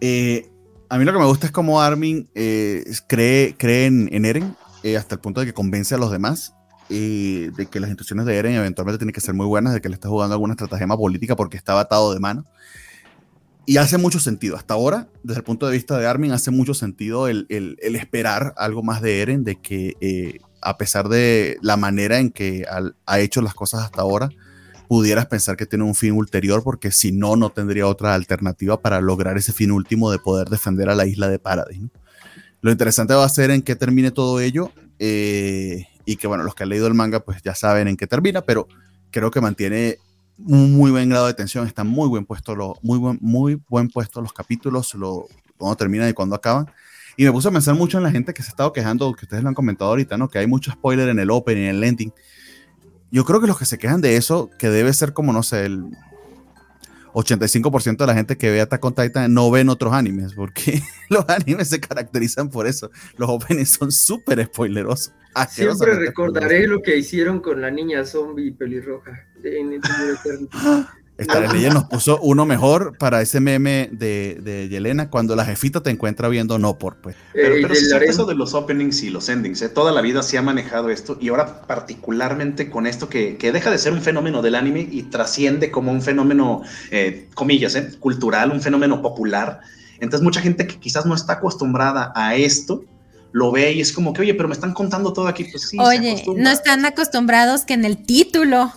Eh, a mí lo que me gusta es cómo Armin eh, cree, cree en, en Eren hasta el punto de que convence a los demás eh, de que las instrucciones de Eren eventualmente tienen que ser muy buenas, de que le está jugando alguna estratagema política porque está atado de mano. Y hace mucho sentido. Hasta ahora, desde el punto de vista de Armin, hace mucho sentido el, el- esperar algo más de Eren, de que eh, a pesar de la manera en que ha hecho las cosas hasta ahora, pudieras pensar que tiene un fin ulterior, porque si no, no tendría otra alternativa para lograr ese fin último de poder defender a la isla de Paradis. Lo interesante va a ser en qué termine todo ello, eh, y que bueno, los que han leído el manga pues ya saben en qué termina, pero creo que mantiene un muy buen grado de tensión, están muy buen puesto los, muy buen, muy buen puesto los capítulos, lo, cuando terminan y cuando acaban. Y me puse a pensar mucho en la gente que se ha estado quejando, que ustedes lo han comentado ahorita, ¿no? Que hay mucho spoiler en el open y en el ending. Yo creo que los que se quejan de eso, que debe ser como, no sé, el 85% de la gente que ve Attack on Titan no ven otros animes, porque los animes se caracterizan por eso. Los openings son súper spoilerosos. Siempre recordaré lo que hicieron con la niña zombie pelirroja en Eternal Star Legend nos puso uno mejor para ese meme de, de Yelena cuando la jefita te encuentra viendo no por pues. Pero, Eh, pero harem. eso de los openings y los endings. ¿eh? Toda la vida se ha manejado esto y ahora particularmente con esto que, que deja de ser un fenómeno del anime y trasciende como un fenómeno, eh, comillas, ¿eh? cultural, un fenómeno popular. Entonces mucha gente que quizás no está acostumbrada a esto lo ve y es como que, oye, pero me están contando todo aquí. Pues sí, Oye, no están acostumbrados que en el título.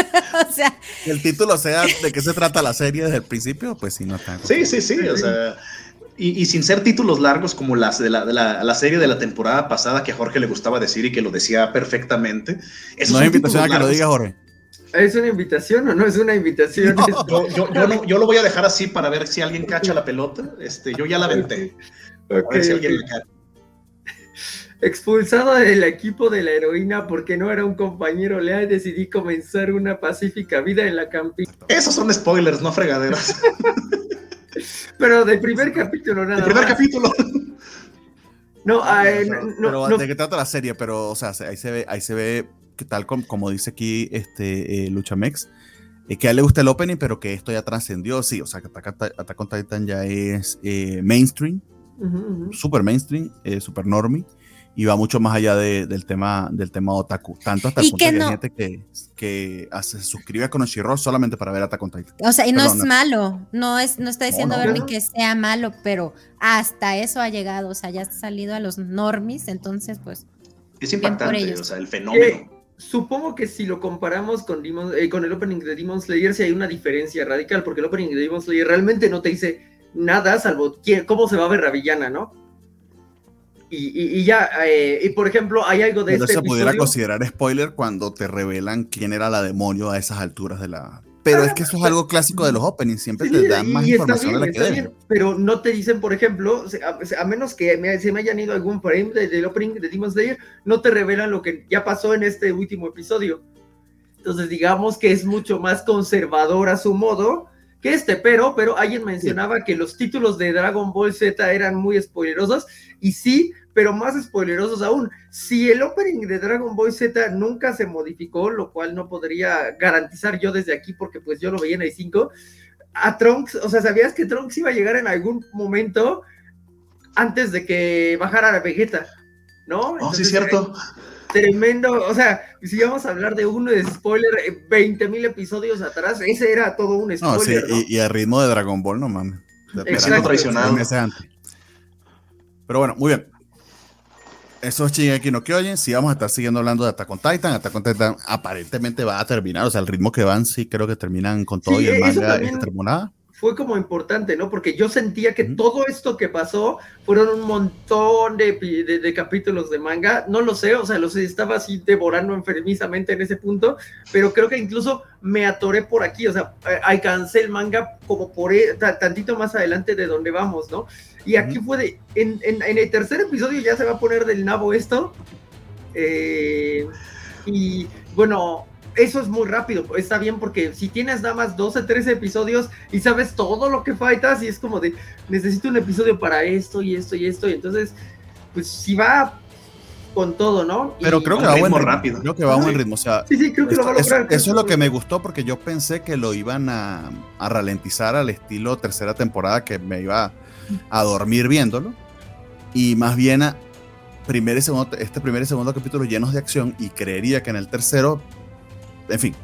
o sea, Que el título sea de qué se trata la serie desde el principio, pues sí, no está. Sí, sí, sí, o sea, y, y sin ser títulos largos como las de la, de la- la serie de la temporada pasada que a Jorge le gustaba decir y que lo decía perfectamente. Esos No es invitación a que lo diga Jorge. ¿Es una invitación o no es una invitación? No. Yo, yo- yo no- yo lo voy a dejar así para ver si alguien cacha la pelota. Este, yo ya la aventé. A ver si alguien la cacha. Expulsado del equipo de la heroína porque no era un compañero leal, decidí comenzar una pacífica vida en la campiña. Esos son spoilers, no fregaderas. Pero del primer capítulo nada El primer más. capítulo. No, ah, eh, no, pero no, ¿de qué trata la serie? Pero, o sea, ahí se ve, ahí se ve que tal com- como dice aquí este eh, Luchamex, eh, que a él le gusta el opening, pero que esto ya trascendió, sí, o sea, que Attack, Attack on Titan ya es eh, mainstream, ujú. super mainstream, eh, super normie, y va mucho más allá de- del tema del tema otaku. Tanto hasta el punto que no- hay gente que, que hace- se suscribe a Konoshiro solamente para ver Attack on Titan. O sea, y no es malo, no es, no está diciendo no. Bernie que sea malo, pero hasta eso ha llegado, o sea, ya ha salido a los normis, entonces pues Es impactante, o sea, el fenómeno. Eh, supongo que si lo comparamos con, Demon- eh, con el opening de Demon Slayer, sí hay una diferencia radical, porque el opening de Demon Slayer realmente no te dice nada, salvo quién- cómo se va a ver la villana, ¿no? Y, y- y ya, eh, y por ejemplo, hay algo de Pero este se pudiera episodio- considerar spoiler cuando te revelan quién era la demonio a esas alturas de la... Pero es que eso es algo clásico de los openings, siempre Sí, te dan más información bien, de la que deben. pero no te dicen, por ejemplo, a, a menos que me- se me hayan ido algún frame de- del opening de Demon Slayer, no te revelan lo que ya pasó en este último episodio. Entonces, digamos que es mucho más conservador a su modo que este, pero, pero alguien mencionaba que los títulos de Dragon Ball Z eran muy spoilerosos, y sí, pero más spoilerosos aún. Si el opening de Dragon Ball Z nunca se modificó, lo cual no podría garantizar yo desde aquí, porque pues yo lo veía en el 5, a Trunks, o sea, ¿sabías que Trunks iba a llegar en algún momento antes de que bajara la Vegeta? ¿No? Oh, sí, Entonces, cierto. Tremendo, o sea, si vamos a hablar de uno de spoiler, eh, 20 mil episodios atrás, ese era todo un No, spoiler. sí, ¿no? y, y al ritmo de Dragon Ball, no mames. Exacto. traicionado. Pero bueno, muy bien. Eso es Shingeki no Kyojin. Sí vamos a estar siguiendo hablando de Attack on Titan. Attack on Titan aparentemente va a terminar. O sea, el ritmo que van, sí creo que terminan con todo Sí, y el manga también- esta temporada. Fue como importante, ¿no? Porque yo sentía que todo esto que pasó fueron un montón de, de- de capítulos de manga. No lo sé, o sea, los estaba así devorando enfermizamente en ese punto, pero creo que incluso me atoré por aquí, o sea, eh, alcancé el manga como por e- ta- tantito más adelante de donde vamos, ¿no? Y aquí fue de, en, en- en el tercer episodio ya se va a poner del nabo esto. eh, y bueno, eso es muy rápido, está bien porque si tienes nada más 12, 13 episodios y sabes todo lo que faltas y es como de, necesito un episodio para esto y esto y esto, y entonces, pues si va con todo, ¿no? Y- Pero creo que va a buen ritmo ritmo. rápido. Creo que va a buen ritmo. O sea, Sí, sí, creo que lo va a Esto- eso, lograr. creo eso es lo que me gustó porque yo pensé que lo iban a, a ralentizar al estilo tercera temporada que me iba a dormir viéndolo y más bien a primer y segundo, este primer y segundo capítulo llenos de acción y creería que en el tercero, en fin,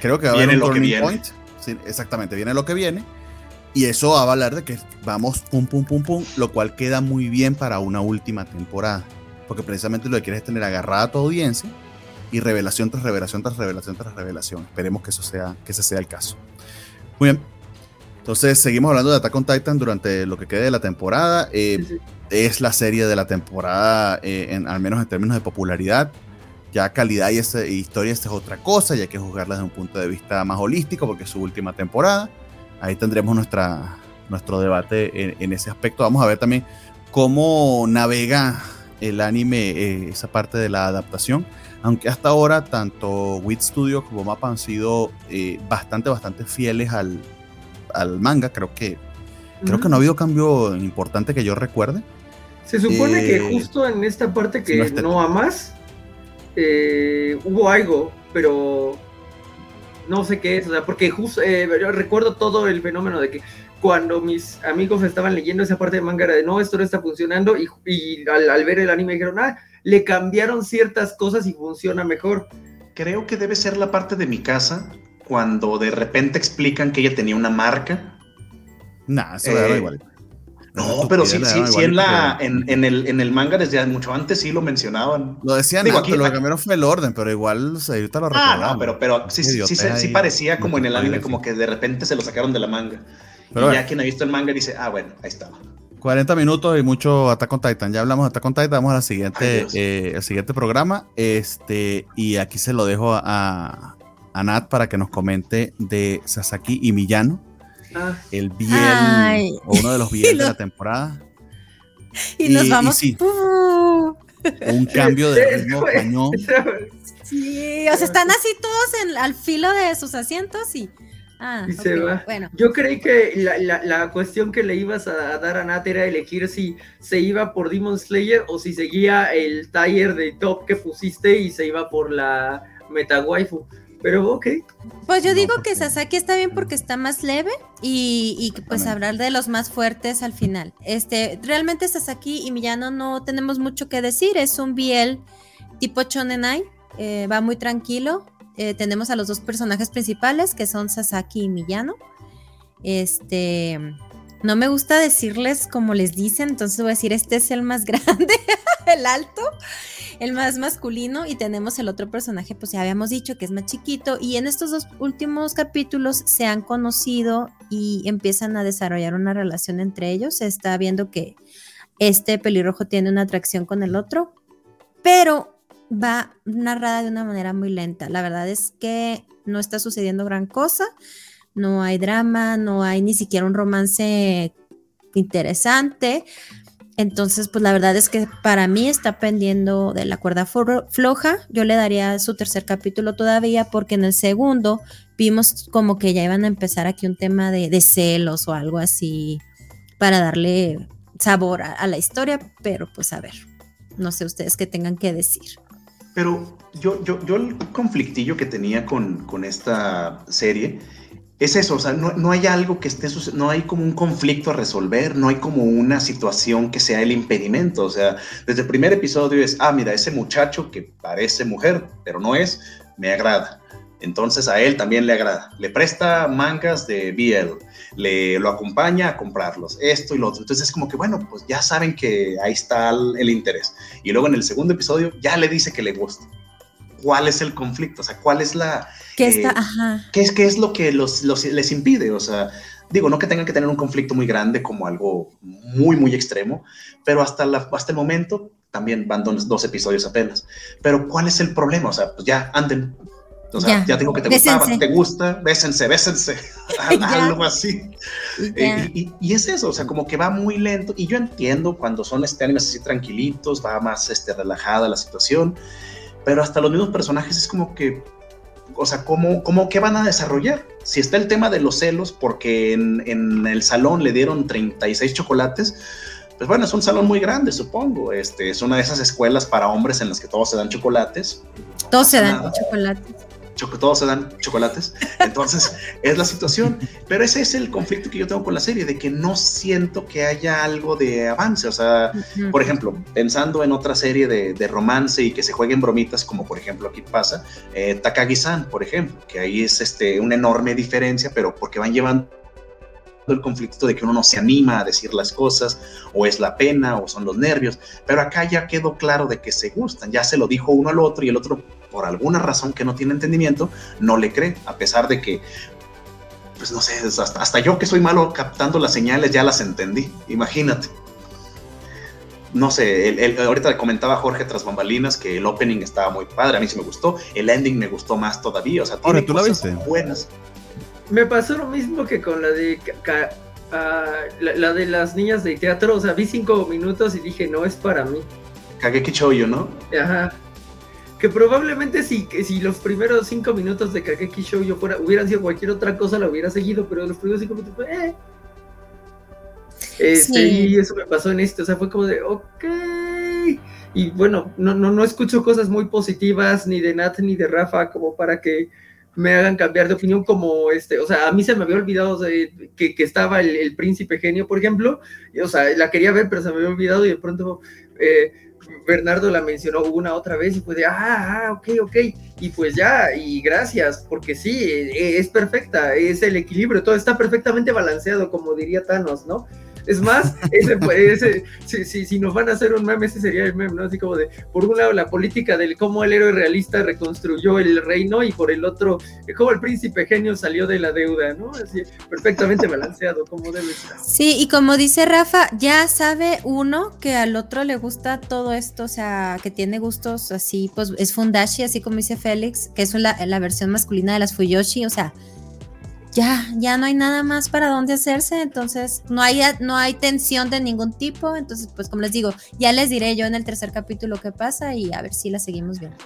creo que va a haber Viene un lo que turning viene. point. Sí, exactamente, viene lo que viene y eso va a valer de que vamos pum pum pum pum, lo cual queda muy bien para una última temporada porque precisamente lo que quieres es tener agarrada a tu audiencia y revelación tras revelación tras revelación tras revelación. Esperemos que eso sea, que ese sea el caso. Muy bien. Entonces, seguimos hablando de Attack on Titan durante lo que quede de la temporada. Eh, Sí, sí. Es la serie de la temporada, eh, en, al menos en términos de popularidad. Ya calidad y, esta- y historia, esta es otra cosa, y hay que juzgarla desde un punto de vista más holístico, porque es su última temporada. Ahí tendremos nuestra, nuestro debate en, en ese aspecto. Vamos a ver también cómo navega el anime eh, esa parte de la adaptación. Aunque hasta ahora tanto Wit Studio como Mapa han sido eh, bastante, bastante fieles al, al manga. Creo que, creo que no ha habido cambio importante que yo recuerde. Se supone que Eh, justo en esta parte que no no, está- amas, eh, hubo algo, pero no sé qué es, o sea, porque justo eh, yo recuerdo todo el fenómeno de que cuando mis amigos estaban leyendo esa parte de manga era de no, esto no está funcionando, y, y al, al ver el anime dijeron, ah, le cambiaron ciertas cosas y funciona mejor. Creo que debe ser la parte de mi casa cuando de repente explican que ella tenía una marca. Nah, eso da Eh, igual. No, pero sí, sí, sí en, la, en, en el, en el manga desde mucho antes sí lo mencionaban. Lo decían Digo, aquí- lo que aquí- cambiaron fue el orden, pero igual o sea, ahorita lo Ah, no, pero, pero sí, sí, sí, sí parecía como en el anime, como que de repente se lo sacaron de la manga. Pero y bueno. ya quien ha visto el manga dice, ah, bueno, ahí estaba. 40 minutos y mucho Attack on Titan. Ya hablamos de Attack on Titan, vamos a la siguiente, eh, el siguiente programa. Este, y aquí se lo dejo a, a Nat para que nos comente de Sasaki y Miyano, Ah, el biel Ay. o uno de los biel de la temporada. Y, Y- nos y vamos. sí. Un cambio de ritmo cañón. Sí, o sea, están así todos en, al filo de sus asientos y Ah, y se va. Bueno. Yo creí que la, cuestión que le ibas a dar a Nat era elegir si se iba por Demon Slayer o si seguía el taller de top que pusiste y se iba por la meta waifu. Pero ok. Pues yo digo que Sasaki está bien porque está más leve y, y pues hablar de los más fuertes al final. Este, realmente Sasaki y Miyano no tenemos mucho que decir. Es un biel tipo Chonenai. Eh, va muy tranquilo. Eh, tenemos a los dos personajes principales, que son Sasaki y Miyano. Este, no me gusta decirles como les dicen, entonces voy a decir, este es el más grande, el alto, el más masculino, y tenemos el otro personaje, pues ya habíamos dicho que es más chiquito, y en estos dos últimos capítulos se han conocido y empiezan a desarrollar una relación entre ellos. Se está viendo que este pelirrojo tiene una atracción con el otro, pero va narrada de una manera muy lenta. La verdad es que no está sucediendo gran cosa, no hay drama, no hay ni siquiera un romance interesante. Entonces, pues la verdad es que para mí está pendiendo de la cuerda floja. Yo le daría su tercer capítulo todavía porque en el segundo vimos como que ya iban a empezar aquí un tema de, celos o algo así para darle sabor a la historia, pero pues a ver, no sé ustedes qué tengan que decir. Pero yo, yo, yo el conflictillo que tenía con, con esta serie es eso, o sea, no, no, hay algo que esté, no hay como un conflicto a resolver, no hay como una situación que sea el impedimento, o sea, desde el primer episodio es, ah, mira, ese muchacho que parece mujer, pero no es, me agrada. Entonces a él también le agrada. Le presta mangas de BL, le lo acompaña a comprarlos, esto y lo otro. Entonces es como que, bueno, pues ya saben que ahí está el, interés. Y luego en el segundo episodio ya le dice que le gusta. ¿Cuál es el conflicto? O sea, ¿cuál es la... ¿Qué, está, eh, ¿qué, es, ¿Qué es lo que los, les impide? O sea, digo, no que tengan que tener un conflicto muy grande como algo muy, muy extremo, pero hasta, la, hasta el momento también van dos, dos, episodios apenas. Pero ¿cuál es el problema? O sea, pues ya anden, o sea, ya, tengo que te gustaba, te gusta, bésense, bésense, algo así. Eh, y, es eso, o sea, como que va muy lento. Y yo entiendo cuando son este animes así tranquilitos, va más este, relajada la situación, pero hasta los mismos personajes es como que, o sea, ¿cómo, cómo qué van a desarrollar? Si está el tema de los celos, porque en, en el salón le dieron 36 chocolates, pues bueno, es un salón muy grande, supongo. Este, es una de esas escuelas para hombres en las que todos se dan chocolates. todos se dan chocolates todos se dan chocolates. Entonces, es la situación. Pero ese es el conflicto que yo tengo con la serie, de que no siento que haya algo de avance. O sea, por ejemplo, pensando en otra serie de, romance y que se jueguen bromitas, como por ejemplo aquí pasa, eh, Takagi-san, por ejemplo, que ahí es este, una enorme diferencia, pero porque van llevando el conflicto de que uno no se anima a decir las cosas, o es la pena, o son los nervios, pero acá ya quedó claro de que se gustan, ya se lo dijo uno al otro y el otro, por alguna razón que no tiene entendimiento, no le cree, a pesar de que, pues no sé, hasta, yo que soy malo captando las señales ya las entendí, imagínate. No sé, el, ahorita comentaba Jorge tras bambalinas que el opening estaba muy padre, a mí sí me gustó, el ending me gustó más todavía, o sea, tiene cosas buenas. Me pasó lo mismo que con la de ah, la, de las niñas de teatro. O sea, vi cinco minutos y dije, no es para mí. Kageki Shoujo, ¿no? Ajá. Que probablemente si, si los primeros cinco minutos de Kageki Shoujo fuera, hubieran sido cualquier otra cosa, la hubiera seguido, pero los primeros cinco minutos fue, eh. Este, Y eso me pasó en este, o sea, fue como de, ok. Y bueno, no, no, no escucho cosas muy positivas ni de Nat ni de Rafa como para que me hagan cambiar de opinión como este, o sea, a mí se me había olvidado que, estaba el, príncipe genio, por ejemplo, o sea, la quería ver, pero se me había olvidado y de pronto eh, Bernardo la mencionó una otra vez y fue de, ah, ah, ok, ok, y pues ya, y gracias, porque sí, e, es perfecta, es el equilibrio, todo está perfectamente balanceado, como diría Thanos, ¿no? Es más, ese, ese, si, nos van a hacer un meme, ese sería el meme, ¿no? Así como de, por un lado, la política del cómo el héroe realista reconstruyó el reino y por el otro, cómo el príncipe genio salió de la deuda, ¿no? Así, perfectamente balanceado, como debe estar. Sí, y como dice Rafa, ya sabe uno que al otro le gusta todo esto, o sea, que tiene gustos así, pues es Fundashi, así como dice Félix, que es la, la versión masculina de las Fuyoshi, o sea, ya, ya no hay nada más para dónde hacerse, entonces no hay, no hay tensión de ningún tipo, entonces pues como les digo, ya les diré yo en el tercer capítulo qué pasa y a ver si la seguimos viendo.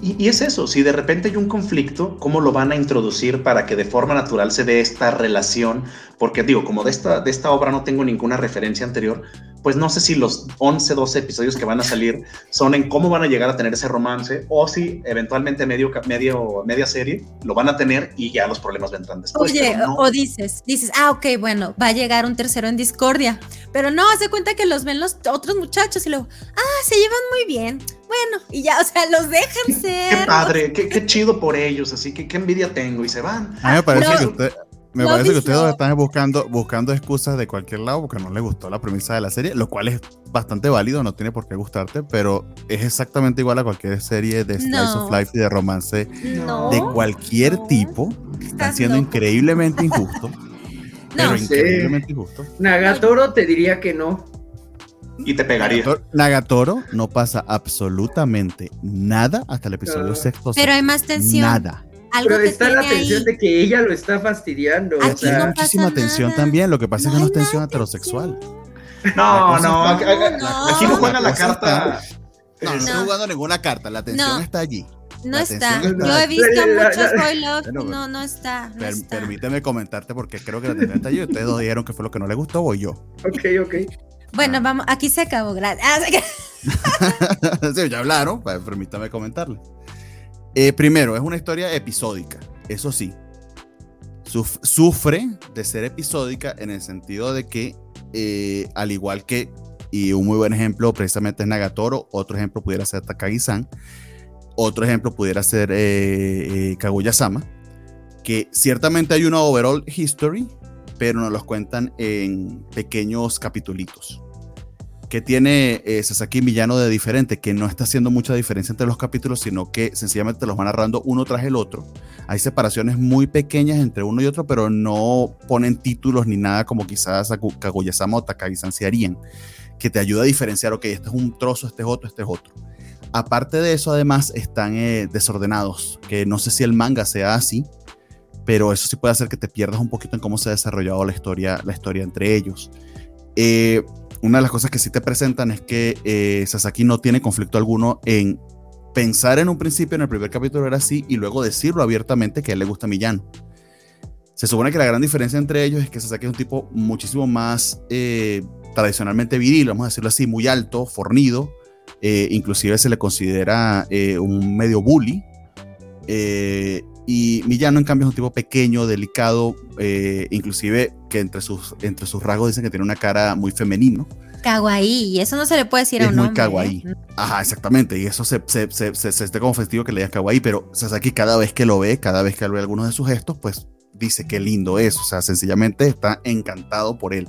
Y, es eso, si de repente hay un conflicto, ¿cómo lo van a introducir para que de forma natural se dé esta relación? Porque digo, como de esta, de esta obra no tengo ninguna referencia anterior, pues no sé si los 11, 12 episodios que van a salir son en cómo van a llegar a tener ese romance o si eventualmente medio, medio, media serie lo van a tener y ya los problemas vendrán después. Oye, o dices, dices, ah, ok, bueno, va a llegar un tercero en discordia, pero no, hace cuenta que los ven los otros muchachos y luego, ah, se llevan muy bien, bueno, y ya, o sea, los dejan ser. Qué padre, qué, qué chido por ellos, así que qué envidia tengo y se van. A mí me parece que usted me parece que ustedes están buscando, buscando excusas de cualquier lado porque no les gustó la premisa de la serie, lo cual es bastante válido, no tiene por qué gustarte, pero es exactamente igual a cualquier serie de Slice of Life y de romance de cualquier tipo. Están siendo increíblemente injustos. pero increíblemente injusto. Nagatoro te diría que no. Y te pegaría. Nagatoro no pasa absolutamente nada hasta el episodio sexto. Pero hay más tensión. Nada pero está la tensión de que ella lo está fastidiando. Aquí o sea, no muchísima tensión también, lo que pasa es que no es tensión heterosexual. No, no, aquí no juega la carta. No, no, estoy jugando ninguna carta, la tensión está allí. No está. Yo he visto muchos boy love. no, no está. Permíteme comentarte porque creo que la tensión está allí. Ustedes dos dijeron que fue lo que no les gustó, voy yo. Ok, ok. Bueno, vamos, aquí se acabó. Gracias. sí, ya hablaron, pues, permítame comentarle. Eh, primero, es una historia episódica, eso sí. sufre de ser episódica en el sentido de que, eh, al igual que, y un muy buen ejemplo precisamente es Nagatoro, otro ejemplo pudiera ser Takagi-san, otro ejemplo pudiera ser eh, Kaguya-sama, que ciertamente hay una overall history, pero nos los cuentan en pequeños capitulitos que tiene eh, Sasaki Villano de diferente, que no está haciendo mucha diferencia entre los capítulos, sino que sencillamente los van narrando uno tras el otro. Hay separaciones muy pequeñas entre uno y otro, pero no ponen títulos ni nada como quizás Kaguya-sama o Takagi-san se harían, que te ayuda a diferenciar, ok, este es un trozo, este es otro, este es otro. Aparte de eso, además, están eh, desordenados, que no sé si el manga sea así, pero eso sí puede hacer que te pierdas un poquito en cómo se ha desarrollado la historia, la historia entre ellos. Eh, una de las cosas que sí te presentan es que eh, Sasaki no tiene conflicto alguno en pensar en un principio, en el primer capítulo era así, y luego decirlo abiertamente que a él le gusta Millán. Se supone que la gran diferencia entre ellos es que Sasaki es un tipo muchísimo más eh, tradicionalmente viril, vamos a decirlo así, muy alto, fornido, eh, inclusive se le considera un medio bully. Y Millano, en cambio, es un tipo pequeño, delicado, eh, inclusive que entre sus, entre sus rasgos dicen que tiene una cara muy femenino. Kawaii, eso no se le puede decir a un muy hombre. Muy kawaii. ¿eh? Ajá, exactamente, y eso se, se, se, se, se como festivo que le digas kawaii, pero Sasaki cada vez que lo ve, cada vez que ve algunos de sus gestos, pues dice qué lindo es, o sea, sencillamente está encantado por él,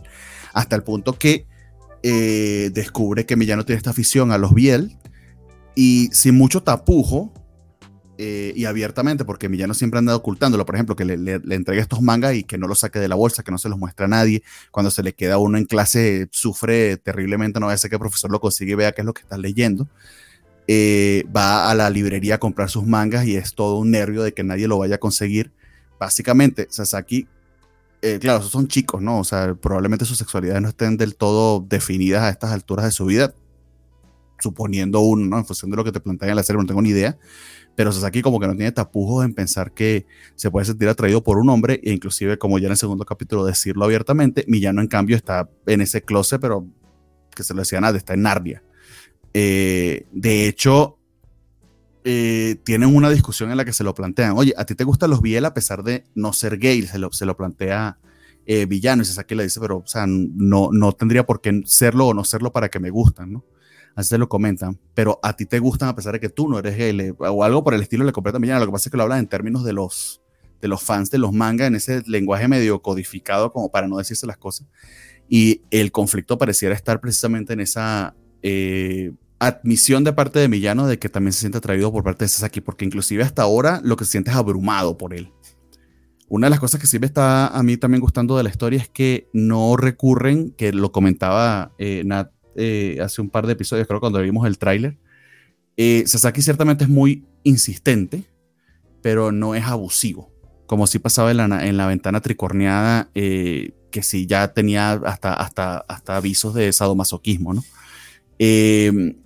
hasta el punto que eh, descubre que Millano tiene esta afición a los Biel, y sin mucho tapujo, eh, y abiertamente, porque Millano siempre anda ocultándolo, por ejemplo, que le, le, entregue estos mangas y que no los saque de la bolsa, que no se los muestre a nadie. Cuando se le queda uno en clase, sufre terriblemente, no va a ser que el profesor lo consigue y vea qué es lo que está leyendo. Eh, va a la librería a comprar sus mangas y es todo un nervio de que nadie lo vaya a conseguir. Básicamente, Sasaki, eh, claro, esos son chicos, ¿no? O sea, probablemente sus sexualidades no estén del todo definidas a estas alturas de su vida, suponiendo uno, ¿no? En función de lo que te plantean en la serie, no tengo ni idea pero Sasaki como que no tiene tapujos en pensar que se puede sentir atraído por un hombre e inclusive como ya en el segundo capítulo decirlo abiertamente, Millano en cambio está en ese closet pero que se lo decía nada, está en Narnia. Eh, de hecho, eh, tienen una discusión en la que se lo plantean, oye, ¿a ti te gustan los Biel a pesar de no ser gay? Se lo, se lo plantea eh, Villano y Sasaki le dice, pero o sea, no, no tendría por qué serlo o no serlo para que me gustan, ¿no? Así se lo comentan, pero a ti te gustan a pesar de que tú no eres gay, o algo por el estilo le completan Millán. Lo que pasa es que lo hablan en términos de los, de los fans de los mangas, en ese lenguaje medio codificado, como para no decirse las cosas. Y el conflicto pareciera estar precisamente en esa eh, admisión de parte de Millano de que también se siente atraído por parte de Sasaki, porque inclusive hasta ahora lo que se siente es abrumado por él. Una de las cosas que sí me está a mí también gustando de la historia es que no recurren, que lo comentaba eh, Nat eh, hace un par de episodios, creo cuando vimos el tráiler. Eh, Sasaki ciertamente es muy insistente, pero no es abusivo. como si pasaba en la, en la ventana tricorneada, eh, que sí ya tenía hasta, hasta, hasta avisos de sadomasoquismo, ¿no? Em,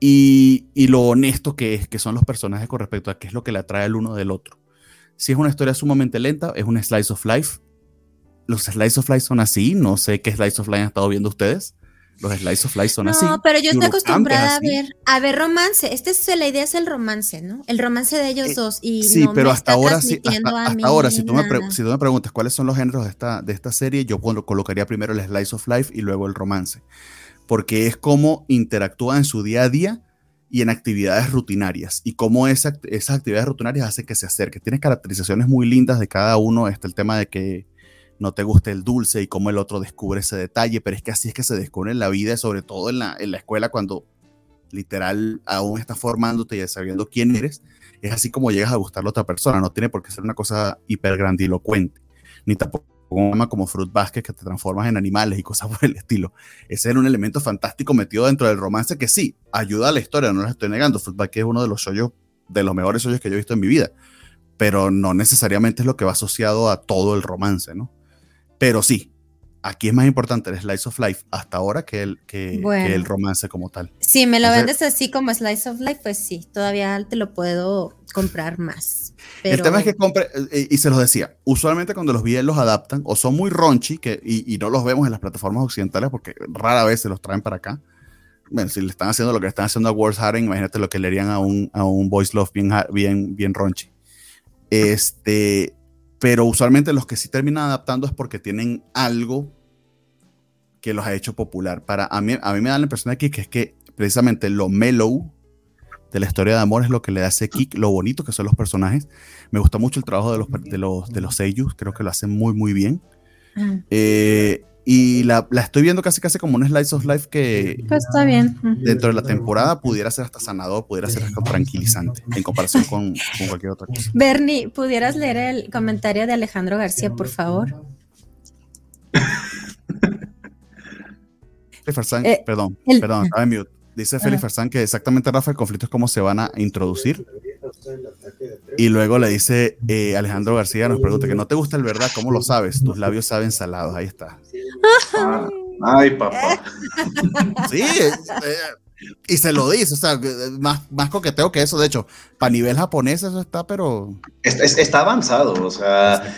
y, y, lo honesto que es, que son los personajes con respecto a qué es lo que le atrae el uno del otro. Si es una historia sumamente lenta, es un slice of life. Los slice of life son así, no sé qué slice of life han estado viendo ustedes. Los slice of life son así. No, pero yo estoy acostumbrada a ver, a ver romance. Esta es la idea es el romance, ¿no? El romance de ellos eh, dos. Y sí, pero hasta ahora sí, hasta, ahora, si tú, me si tú me preguntas cuáles son los géneros de esta, de esta serie, yo colocaría primero el slice of life y luego el romance. Porque es cómo interactúan en su día a día y en actividades rutinarias y cómo esa, esas actividades rutinarias hacen que se acerque. Tienes caracterizaciones muy lindas de cada uno. Está el tema de que no te guste el dulce y cómo el otro descubre ese detalle, pero es que así es que se descubre en la vida, sobre todo en la, en la escuela cuando literal aún estás formándote y sabiendo quién eres, es así como llegas a gustarle a otra persona, no tiene por qué ser una cosa hiper grandilocuente, ni tampoco un como Fruit Basket que te transformas en animales y cosas por el estilo. Ese era un elemento fantástico metido dentro del romance que sí, ayuda a la historia, no lo estoy negando, Fruit Basket es uno de los de los mejores shows que yo he visto en mi vida, pero no necesariamente es lo que va asociado a todo el romance, ¿no? Pero sí, aquí es más importante el Slice of Life hasta ahora que el, que, el romance como tal. Si me lo vendes así como Slice of Life, pues sí, todavía te lo puedo comprar más. El tema es que compre, eh, y se los decía, usualmente cuando los videos los adaptan o son muy raunchy que, y, no los vemos en las plataformas occidentales porque rara vez se los traen para acá. Bueno, si le están haciendo lo que le están haciendo a World Harden, imagínate lo que le harían a un, a un Voice Love bien, bien, bien raunchy. Este, pero usualmente los que sí terminan adaptando es porque tienen algo que los ha hecho popular. Para, a, mí, a mí me da la impresión aquí que es que precisamente lo mellow de la historia de amor es lo que le hace kick, lo bonito que son los personajes. Me gusta mucho el trabajo de los, de los, de los seiyus, creo que lo hacen muy, muy bien. Ah. Eh, y la, la, estoy viendo casi casi como un slice of life que pues está bien. dentro de la temporada pudiera ser hasta sanador, pudiera ser hasta tranquilizante en comparación con, con, cualquier otra cosa. Bernie, ¿pudieras leer el comentario de Alejandro García, por favor? eh, perdón, perdón, estaba en mute. Dice Félix Farsán que exactamente, Rafa, el conflicto es cómo se van a introducir. Y luego le dice eh, Alejandro García, nos pregunta que no te gusta el verdad, ¿cómo lo sabes? Tus labios saben salados, ahí está. Ah, ay, papá. Sí, eh, y se lo dice, o sea, más, más coqueteo que eso. De hecho, para nivel japonés eso está, pero... Está, avanzado, o sea...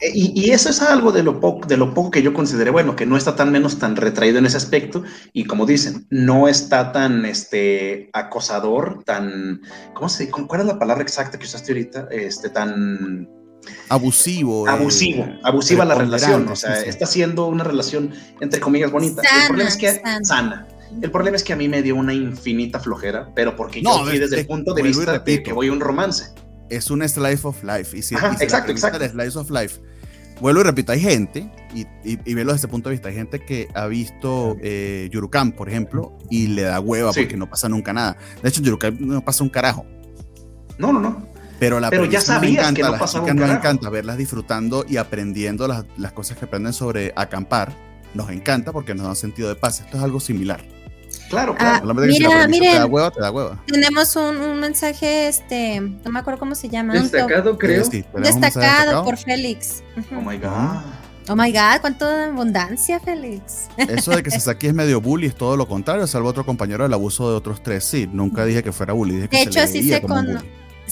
Eh, y, y, eso es algo de lo, poco, de lo poco que yo consideré, bueno, que no está tan menos tan retraído en ese aspecto. Y como dicen, no está tan este, acosador, tan... ¿Cómo se ¿Cuál es la palabra exacta que usaste ahorita? Este, tan... Abusivo. Eh, abusivo, abusiva la relación. O sea, está siendo una relación, entre comillas, bonita. El problema es que sana el problema es que a mí me dio una infinita flojera, pero porque yo fui desde el punto de vista de que voy a un romance. Es un slice of life. Y si, exacto, exacto. El slice of life. Vuelvo y repito, hay gente, y, y, y desde ese punto de vista, hay gente que ha visto eh, Yurukan, por ejemplo, y le da hueva porque no pasa nunca nada. De hecho, Yurukan no pasa un carajo. No, no, no. Pero, la Pero ya sabías que no pasaba un Nos encanta verlas disfrutando y aprendiendo las, las cosas que aprenden sobre acampar. Nos encanta porque nos da sentido de paz. Esto es algo similar. Claro, ah, claro. mira, miren, Tenemos un, mensaje, este, no me acuerdo cómo se llama. Destacado, creo. destacado, por Félix. Oh my God. Oh my god, cuánto abundancia, Félix. Eso de que Sasaki es medio bully es todo lo contrario, salvo otro compañero del abuso de otros tres. Sí, nunca dije que fuera bully. de hecho, así se conoce.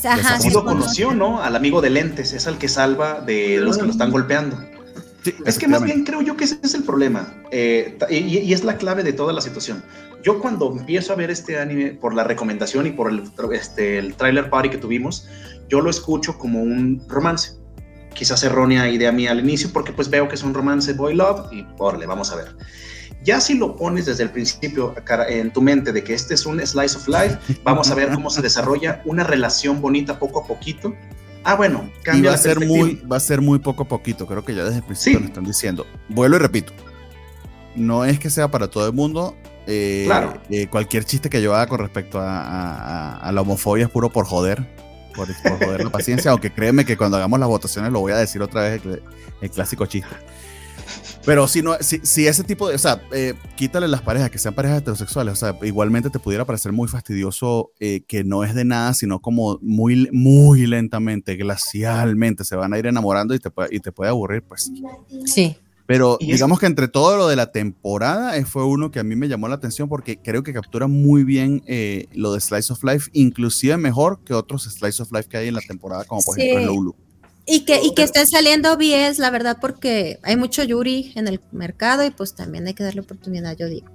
Ajá, sí lo conoció, ¿no? Al amigo de lentes, es el que salva de los que lo están golpeando es que más bien creo yo que ese es el problema eh, y, es la clave de toda la situación. Yo cuando empiezo a ver este anime por la recomendación y por el, este, el trailer party que tuvimos, yo lo escucho como un romance. Quizás errónea idea mía al inicio porque pues veo que es un romance boy love y órale, vamos a ver. Ya si lo pones desde el principio en tu mente de que este es un slice of life, vamos a ver cómo se desarrolla una relación bonita poco a poquito Ah, bueno, cambia y va a ser muy, va a ser muy poco a poquito, creo que ya desde el principio lo están diciendo. Vuelvo y repito, no es que sea para todo el mundo. Eh, claro. Eh, cualquier chiste que yo haga con respecto a, la homofobia es puro por joder, por, joder la paciencia, aunque créeme que cuando hagamos las votaciones lo voy a decir otra vez el, clásico chiste. Pero si, no, si, si, ese tipo de, o sea, eh, quítale las parejas, que sean parejas heterosexuales, o sea, igualmente te pudiera parecer muy fastidioso eh, que no es de nada, sino como muy, muy lentamente, glacialmente, se van a ir enamorando y te, y te puede aburrir, pues sí. Pero digamos que entre todo lo de la temporada eh, fue uno que a mí me llamó la atención porque creo que captura muy bien eh, lo de Slice of Life, inclusive mejor que otros Slice of Life que hay en la temporada, como por ejemplo en Hulu. Y que, y que estén saliendo bien, la verdad, porque hay mucho Yuri en el mercado y pues también hay que darle oportunidad, yo digo.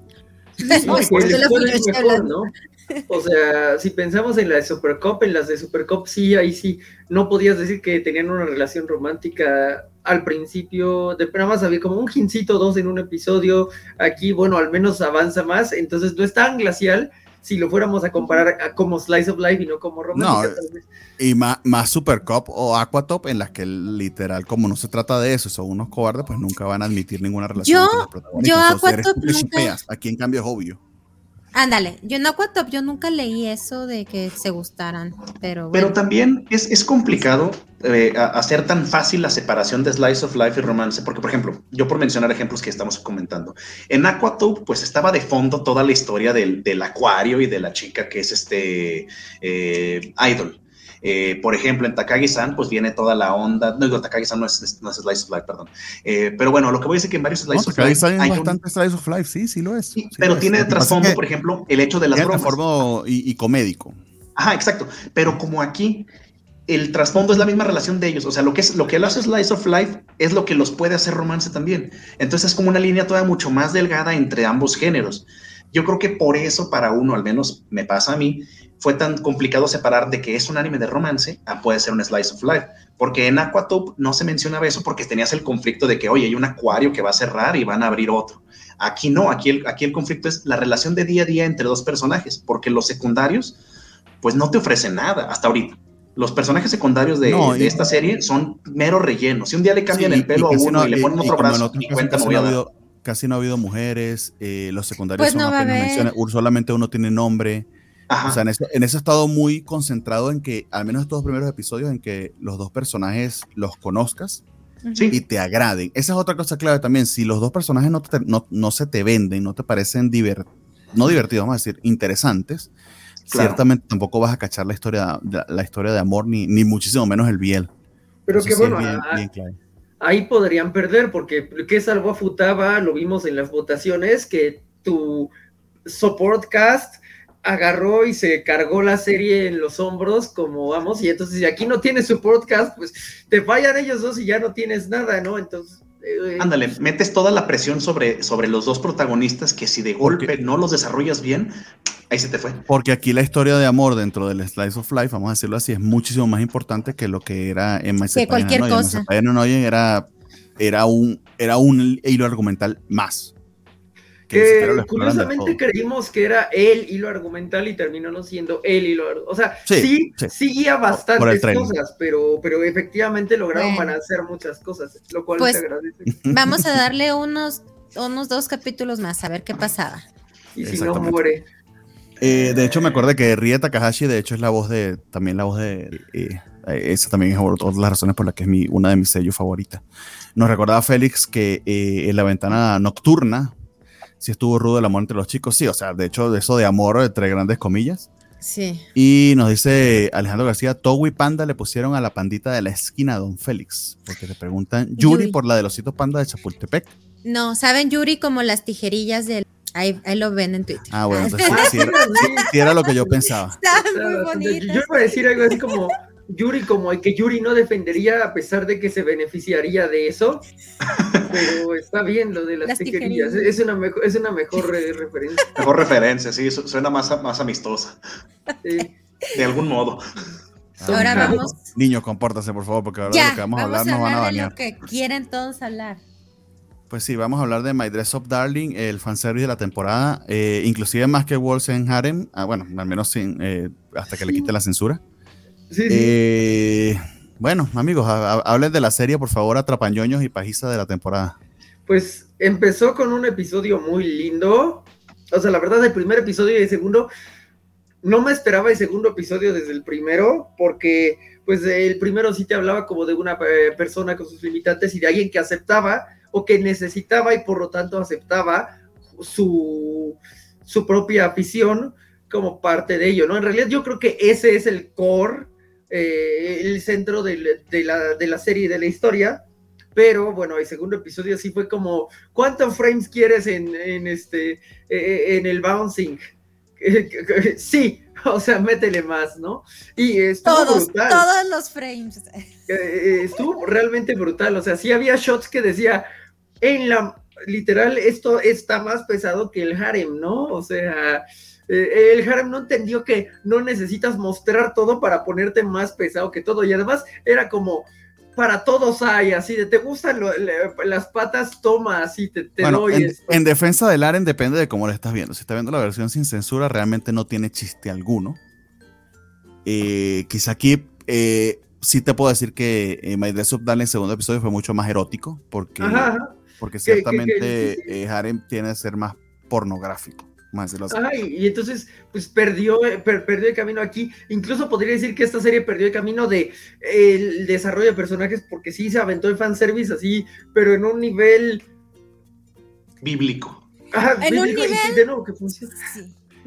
O sea, si pensamos en la de Supercop, en las de Supercop, sí, ahí sí, no podías decir que tenían una relación romántica al principio, de nada más había como un gincito dos en un episodio, aquí, bueno, al menos avanza más, entonces no es tan glacial, si lo fuéramos a comparar como Slice of Life y no como romántica. No, y más, más Super Cop o Aquatop en las que literal, como no se trata de eso, son unos cobardes, pues nunca van a admitir ninguna relación. Yo, con los yo Aquatop nunca... Aquí en cambio es obvio. Ándale, yo en Aquatop yo nunca leí eso de que se gustaran, pero... Pero también es, es complicado eh, hacer tan fácil la separación de Slice of Life y romance, porque por ejemplo, yo por mencionar ejemplos que estamos comentando, en Aquatop pues estaba de fondo toda la historia del, del acuario y de la chica que es este eh, idol. Eh, por ejemplo, en Takagi-san, pues viene toda la onda. No, digo, Takagi-san no es, no es Slice of Life, perdón. Eh, pero bueno, lo que voy a decir que en varios Slice of Life. Hay bastante Slice of Life, sí, sí lo es. Sí, pero tiene de trasfondo, por ejemplo, el hecho de las bromas. y, y comédico. Ajá, exacto. Pero como aquí, el trasfondo es la misma relación de ellos. O sea, lo que es lo que lo hace Slice of Life es lo que los puede hacer romance también. Entonces es como una línea todavía mucho más delgada entre ambos géneros. Yo creo que por eso para uno, al menos me pasa a mí, fue tan complicado separar de que es un anime de romance a puede ser un slice of life. Porque en Aquatop no se mencionaba eso porque tenías el conflicto de que, oye, hay un acuario que va a cerrar y van a abrir otro. Aquí no, aquí el, aquí el conflicto es la relación de día a día entre dos personajes, porque los secundarios, pues no te ofrecen nada hasta ahorita. Los personajes secundarios de, esta serie son mero relleno. Si un día le cambian el pelo a uno y, le ponen otro brazo, y cuenta casi, no ha habido, casi no ha habido mujeres, eh, los secundarios pues son apenas solamente uno tiene nombre. O sea, en eso, en eso he estado muy concentrado en que, al menos estos primeros episodios, en que los dos personajes los conozcas y te agraden. Esa es otra cosa clave también. Si los dos personajes no, no, no se te venden, no te parecen divert, no divertidos, vamos a decir, interesantes, ciertamente tampoco vas a cachar la historia, la, historia de amor, ni, ni muchísimo menos el biel. Pero que bueno, ahí podrían perder, porque ¿qué salvó a Futaba? Lo vimos en las votaciones, que tu support cast agarró y se cargó la serie en los hombros, como vamos, y entonces si aquí no tienes su podcast, pues te fallan ellos dos y ya no tienes nada, ¿no? Entonces... Eh, Ándale, metes toda la presión sobre, sobre los dos protagonistas que si de golpe no los desarrollas bien, ahí se te fue. Porque aquí la historia de amor dentro del Slice of Life, vamos a decirlo así, es muchísimo más importante que lo que era en Que cualquier cosa. era, era, un, era un hilo argumental más que, curiosamente creímos que era el hilo argumental y terminó no siendo el hilo O sea, sí, sí, guía bastantes cosas, pero, pero efectivamente lograron balancear muchas cosas, lo cual pues, agradece. Vamos a darle unos, unos dos capítulos más, a ver qué pasaba. Y si no muere. Eh, de hecho, me acordé que Rie Takahashi, de hecho, es la voz de, también la voz de, eh, esa también es otra de las razones por las que es mi, una de mis sellos favoritas. Nos recordaba Félix que eh, en la ventana nocturna, si estuvo rudo el amor entre los chicos, sí, o sea, de hecho, de eso de amor entre grandes comillas. Sí. Y nos dice Alejandro García, Togo y Panda le pusieron a la pandita de la esquina a Don Félix, porque le preguntan Yuri, por la de los ositos panda de Chapultepec. No, ¿saben Yuri como las tijerillas del... Ahí, lo ven en Twitter. Ah, bueno, entonces sí, era, lo que yo pensaba. Está muy bonito. Yo iba a decir algo así como Yuri como el que Yuri no defendería a pesar de que se beneficiaría de eso, pero está bien lo de las, tijerillas, es una, es una mejor eh, referencia. Mejor referencia, sí, suena más, más amistosa. De algún modo. Ahora vamos. Niño, compórtase, por favor, porque ahora lo que vamos, a hablar nos van a bañar. lo que quieren todos hablar. Pues sí, vamos a hablar de My Dress Up Darling, el fanservice de la temporada, eh, inclusive más que Walls en Harem, ah, bueno, al menos sin, eh, hasta que le quite la censura. Eh, bueno, amigos, hablen de la serie, por favor, Atrapañoños y Pajisa de la temporada. Pues empezó con un episodio muy lindo. O sea, la verdad, el primer episodio y el segundo, no me esperaba el segundo episodio desde el primero, porque pues el primero sí te hablaba como de una eh, persona con sus limitantes y de alguien que aceptaba o que necesitaba y por lo tanto aceptaba su, su propia afición como parte de ello, ¿no? En realidad yo creo que ese es el core, eh, el centro de, la, de la serie, de la historia, pero bueno, el segundo episodio sí fue como, ¿cuántos frames quieres en, en este, eh, eh, en el bouncing? sí, o sea, métele más, ¿no? Y estuvo todos, brutal. Todos los frames. estuvo realmente brutal, o sea, sí había shots que decía, en la, literal, esto está más pesado que el harem, ¿no? O sea, eh, el harem no entendió que no necesitas mostrar todo para ponerte más pesado que todo. Y además era como, para todos hay, así de, ¿te gustan las patas? Toma, así te, doy. En, defensa del harem depende de cómo lo estás viendo. Si estás viendo la versión sin censura, realmente no tiene chiste alguno. Eh, quizá aquí eh, sí te puedo decir que eh, My Dress Up en el segundo episodio fue mucho más erótico, porque, porque ciertamente harem tiene que ser más pornográfico y, entonces, pues perdió, perdió el camino aquí. Incluso podría decir que esta serie perdió el camino de el desarrollo de personajes, porque sí se aventó el fanservice así, pero en un nivel bíblico. en un nivel. de nuevo, que funciona.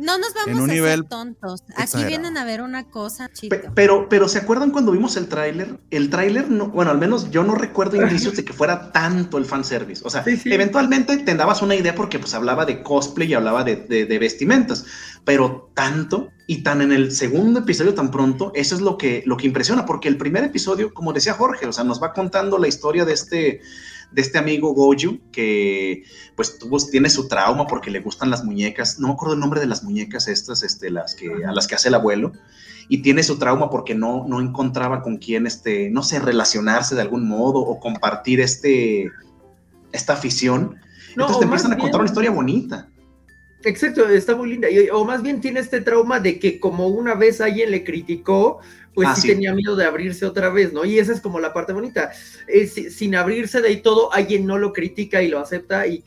No nos vamos a nivel tontos. Aquí vienen a ver una cosa. Pero, pero ¿se acuerdan cuando vimos el tráiler? El tráiler, no, bueno, al menos yo no recuerdo indicios de que fuera tanto el fanservice. O sea, eventualmente te dabas una idea porque pues hablaba de cosplay y hablaba de, de, vestimentas, pero tanto y tan en el segundo episodio tan pronto, eso es lo que, lo que impresiona, porque el primer episodio, como decía Jorge, o sea, nos va contando la historia de este de este amigo Goju, que pues tuvo, tiene su trauma porque le gustan las muñecas, no me acuerdo el nombre de las muñecas estas, este, las que, a las que hace el abuelo, y tiene su trauma porque no, no encontraba con quién, este, no sé, relacionarse de algún modo o compartir este, esta afición. Entonces te empiezan a contar una historia bonita. Exacto, está muy linda. o más bien tiene este trauma de que como una vez alguien le criticó, pues ah, sí, tenía miedo de abrirse otra vez, ¿no? Y esa es como la parte bonita. sin abrirse de ahí todo, alguien no lo critica y lo acepta y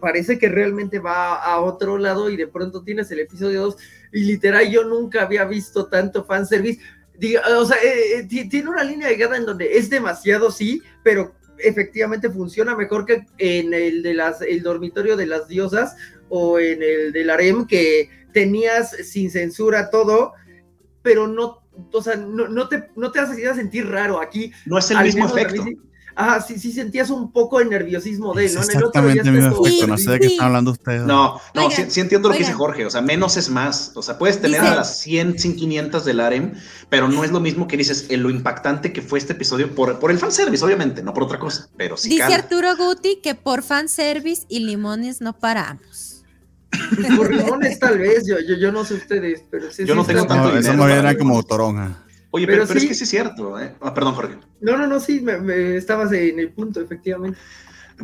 parece que realmente va a otro lado y de pronto tienes el episodio 2 y literal yo nunca había visto tanto fanservice. Diga, o sea, eh, eh, tiene una línea de guerra en donde es demasiado, sí, pero efectivamente funciona mejor que en el de las el dormitorio de las diosas o en el del harem que tenías sin censura todo, pero no o sea, no, no, te, no te hace sentir raro aquí. No es el mismo efecto. Ajá, sí, sí sentías un poco de nerviosismo de él, ¿no? En el otro ya el mismo efecto, no sé de qué están hablando ustedes. No, no, sí, entiendo lo que dice Jorge, o sea, menos es más. O sea, puedes tener a las 100, 500 del harem, pero no es lo mismo que dices, en lo impactante que fue este episodio por, por el fanservice, obviamente, no por otra cosa, pero sí. Dice Arturo Guti que por fanservice y limones no paramos. Por limones tal vez, yo, yo, yo, no sé ustedes, pero sí. Yo no tengo tanto no, Eso me era como toronja. Oye, pero, pero, es que sí es cierto. ¿eh? Ah, perdón, Jorge. No, no, no, sí, me, me estabas en el punto, efectivamente.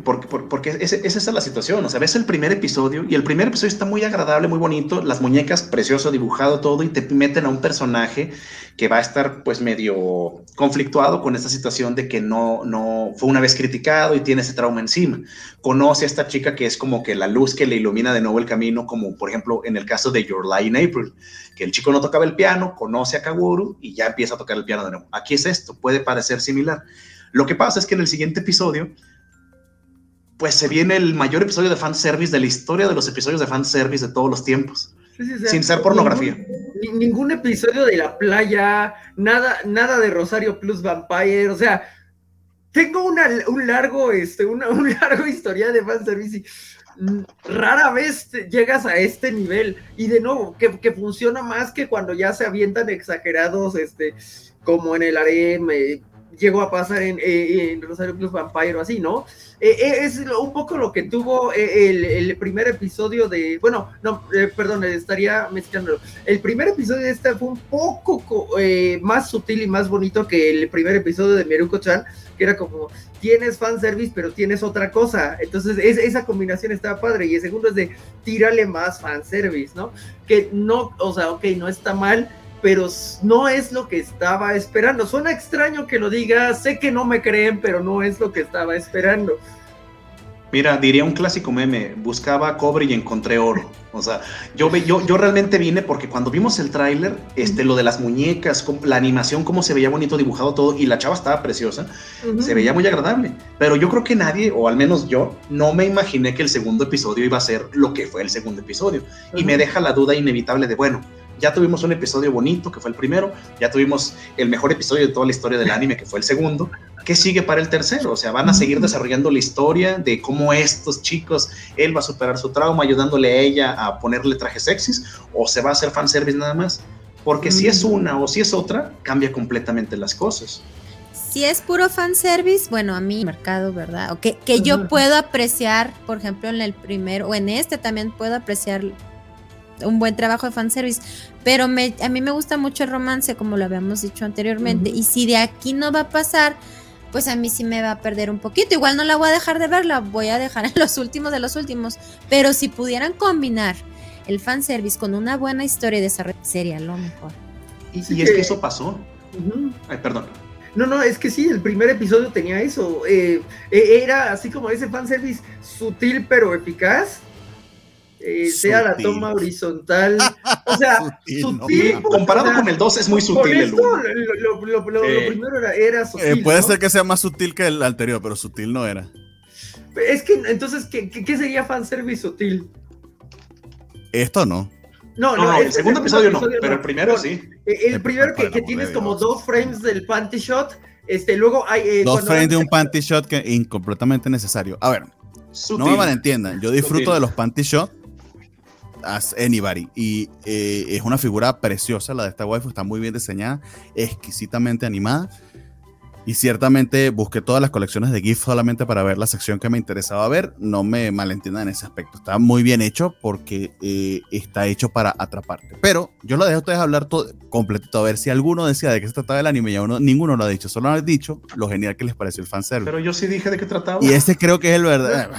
Porque, porque es, es, esa la situación, o sea, ves el primer episodio y el primer episodio está muy agradable, muy bonito, las muñecas, precioso, dibujado todo y te meten a un personaje que va a estar pues medio conflictuado con esta situación de que no, no fue una vez criticado y tiene ese trauma encima. Conoce a esta chica que es como que la luz que le ilumina de nuevo el camino, como por ejemplo en el caso de Your Lie in April, que el chico no tocaba el piano, conoce a Kaworu y ya empieza a tocar el piano de nuevo. Aquí es esto, puede parecer similar. Lo que pasa es que en el siguiente episodio pues se viene el mayor episodio de fanservice de la historia de los episodios de fanservice de todos los tiempos. sin ser pornografía. Ningún, episodio de la playa, nada, nada de Rosario Plus Vampire, o sea, tengo una, un largo, este, una, un largo historia de fanservice y rara vez llegas a este nivel. Y de nuevo, que, que, funciona más que cuando ya se avientan exagerados, este, como en el harem, eh, llegó a pasar en, eh, en Rosario Plus Vampire o así, ¿no? Eh, eh, es un poco lo que tuvo el, primer episodio de, bueno, no, perdón, estaría mezclándolo. El primer episodio de esta fue un poco más sutil y más bonito que el primer episodio de Miruko-chan, que era como, tienes fanservice, pero tienes otra cosa. Entonces, esa combinación estaba padre. Y el segundo es de, tírale más fanservice, ¿no? Que no, o sea, ok, no está mal, pero no es lo que estaba esperando. Suena extraño que lo diga, sé que no me creen, pero no es lo que estaba esperando. Mira, diría un clásico meme, buscaba cobre y encontré oro. O sea, yo, ve, yo, yo realmente vine porque cuando vimos el tráiler, este, lo de las muñecas, la animación, cómo se veía bonito dibujado todo, y la chava estaba preciosa, se veía muy agradable. Pero yo creo que nadie, o al menos yo, no me imaginé que el segundo episodio iba a ser lo que fue el segundo episodio. Y me deja la duda inevitable de, bueno, ya tuvimos un episodio bonito, que fue el primero, ya tuvimos el mejor episodio de toda la historia del anime, que fue el segundo. ¿Qué sigue para el tercero? O sea, van a seguir desarrollando la historia de cómo estos chicos, él va a superar su trauma ayudándole a ella a ponerle trajes sexys, o se va a hacer fanservice nada más. Porque si es una o si es otra, cambia completamente las cosas. Si es puro fanservice, bueno, a mí, mercado, ¿verdad? O que, que yo puedo apreciar, por ejemplo, en el primero, o en este también puedo apreciar un buen trabajo de fanservice, pero me, a mí me gusta mucho el romance, como lo habíamos dicho anteriormente, y si de aquí no va a pasar, pues a mí sí me va a perder un poquito. Igual no la voy a dejar de ver, la voy a dejar en los últimos de los últimos, pero si pudieran combinar el fanservice con una buena historia de desarrollo, sería lo mejor. Y, es que eso pasó. Ay, perdón. No, no, es que sí, el primer episodio tenía eso. Eh, e, era así como ese fanservice sutil pero eficaz eh, sea la toma horizontal. O sea, sutil. comparado con el 2 es muy sutil. el lo, lo, primero era, era sutil. Eh, puede ser que sea más sutil que el anterior, pero sutil no era. Es que entonces, ¿qué, qué sería fanservice sutil? Esto no. No, no, el, segundo, episodio, no, pero el primero sí. El, primero que, que tienes como dos frames del panty shot. Este, luego hay. Eh, dos frames de un panty shot que incompletamente necesario. A ver, no me malentiendan. Yo disfruto de los panty shot as anybody. Y eh, es una figura preciosa la de esta waifu, está muy bien diseñada, exquisitamente animada. Y ciertamente busqué todas las colecciones de GIF solamente para ver la sección que me interesaba ver. No me malentiendan en ese aspecto. Está muy bien hecho porque eh, está hecho para atraparte. Pero yo lo dejo a ustedes hablar todo completito. A ver si alguno decía de qué se trataba el anime y uno, ninguno lo ha dicho. Solo han dicho lo genial que les pareció el fanservice. Pero yo sí dije de qué trataba. Y ese creo que es el verdadero.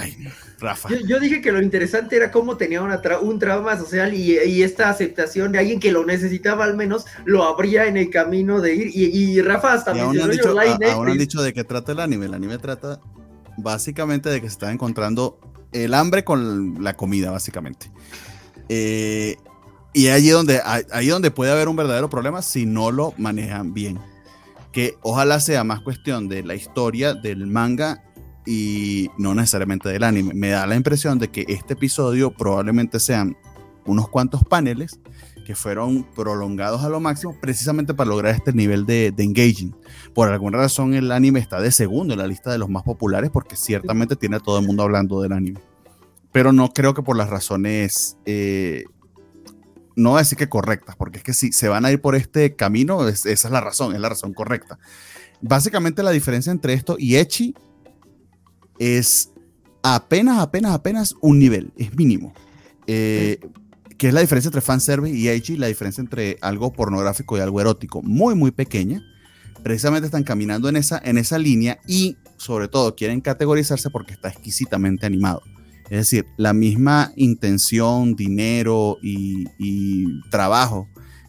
Rafa. Yo, dije que lo interesante era cómo tenía una un trauma social y, esta aceptación de alguien que lo necesitaba al menos lo abría en el camino de ir. Y, Rafa hasta dicho, Ahora han dicho de qué trata el anime. El anime trata básicamente de que se está encontrando el hambre con la comida, básicamente. Eh, y allí donde, ahí donde puede haber un verdadero problema si no lo manejan bien. Que ojalá sea más cuestión de la historia del manga y no necesariamente del anime. Me da la impresión de que este episodio probablemente sean unos cuantos paneles que fueron prolongados a lo máximo precisamente para lograr este nivel de, engaging. Por alguna razón el anime está de segundo en la lista de los más populares porque ciertamente tiene a todo el mundo hablando del anime. Pero no creo que por las razones, eh, no voy a decir que correctas, porque es que si se van a ir por este camino, esa es la razón, es la razón correcta. Básicamente la diferencia entre esto y Echi es apenas, apenas, apenas un nivel, es mínimo. Eh, que es la diferencia entre fanservice y H, la diferencia entre algo pornográfico y algo erótico, muy, muy pequeña. Precisamente están caminando en esa, en esa línea y, sobre todo, quieren categorizarse porque está exquisitamente animado. Es decir, la misma intención, dinero y, trabajo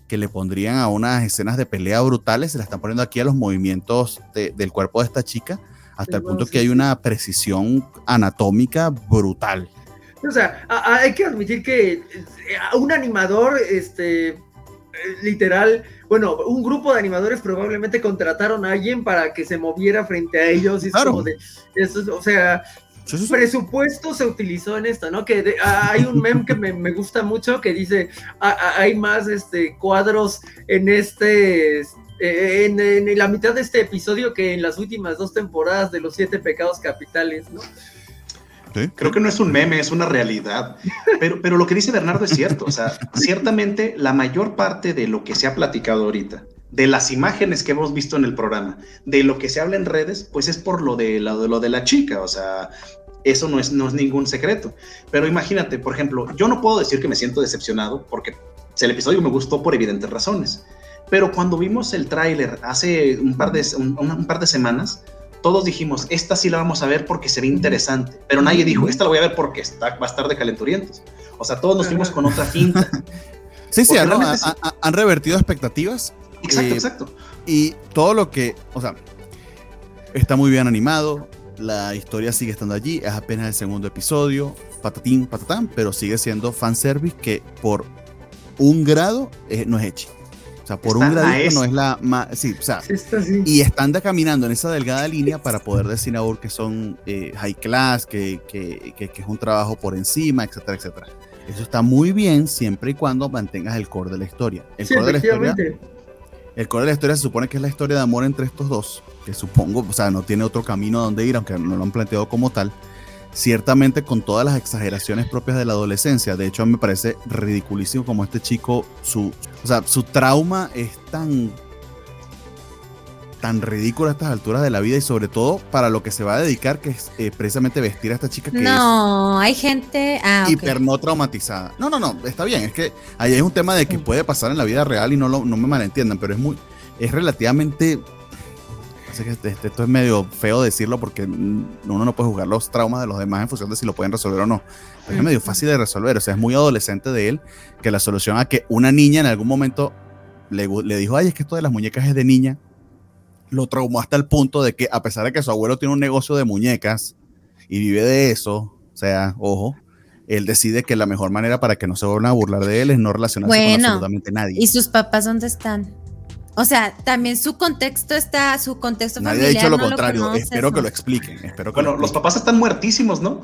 que le pondrían a unas escenas de pelea brutales, se la están poniendo aquí a los movimientos del cuerpo de esta chica, hasta el punto que hay una precisión anatómica brutal. O sea, hay que admitir que eh, un animador, este, eh, literal, bueno, un grupo de animadores probablemente contrataron a alguien para que se moviera frente a ellos. Y claro. de, eso, o sea, presupuesto se utilizó en esto, ¿no? Que hay un meme que me, gusta mucho que dice, hay más este, cuadros en este... Eh, en, en, la mitad de este episodio que en las últimas dos temporadas de los siete pecados capitales, ¿no? Creo que no es un meme, es una realidad. Pero, pero lo que dice Bernardo es cierto. O sea, ciertamente la mayor parte de lo que se ha platicado ahorita, de las imágenes que hemos visto en el programa, de lo que se habla en redes, pues es por lo de, lo de, lo de la chica. O sea, eso no es, no es ningún secreto. Pero imagínate, por ejemplo, yo no puedo decir que me siento decepcionado porque el episodio me gustó por evidentes razones. Pero cuando vimos el tráiler hace un par, de, un par de semanas, todos dijimos, esta sí la vamos a ver porque se ve interesante, pero nadie dijo, esta la voy a ver porque está, va a estar de calenturientos. O sea, todos nos fuimos con otra finta. sí, sí, han, revertido expectativas. Exacto, eh, exacto. Y todo lo que, o sea, está muy bien animado, la historia sigue estando allí, es apenas el segundo episodio, patatín, patatán, pero sigue siendo fanservice que por un grado eh, no es hecho. O sea, por un gradito no es la más. Sí, o sea, y están caminando en esa delgada línea para poder decir ahora que son eh, high class, que, que, que, es un trabajo por encima, etcétera, etcétera. Eso está muy bien siempre y cuando mantengas el core de la historia. El core de la historia. El core de la historia se supone que es la historia de amor entre estos dos, que supongo, o sea, no tiene otro camino a donde ir, aunque no lo han planteado como tal ciertamente con todas las exageraciones propias de la adolescencia. De hecho, a mí me parece ridiculísimo como este chico, su, o sea, su trauma es tan tan ridículo a estas alturas de la vida y sobre todo para lo que se va a dedicar, que es eh, precisamente vestir a esta chica que no, hay gente ah, hiper no traumatizada. No, no, no, está bien, es que ahí hay un tema de que puede pasar en la vida real y no, lo, no me malentiendan, pero es muy, es relativamente que este, este, esto es medio feo decirlo porque uno no puede jugar los traumas de los demás en función de si lo pueden resolver o no. es medio fácil de resolver, o sea, es muy adolescente de él que la solución a que una niña en algún momento le, le dijo, ay, es que esto de las muñecas es de niña, lo traumó hasta el punto de que a pesar de que su abuelo tiene un negocio de muñecas y vive de eso, o sea, ojo, él decide que la mejor manera para que no se vuelvan a burlar de él es no relacionarse con absolutamente nadie. ¿Y sus papás dónde están? O sea, también su contexto está, su contexto Nadie familiar. Nadie ha dicho lo contrario. espero que lo expliquen. Espero bueno, los papás están muertísimos, ¿no?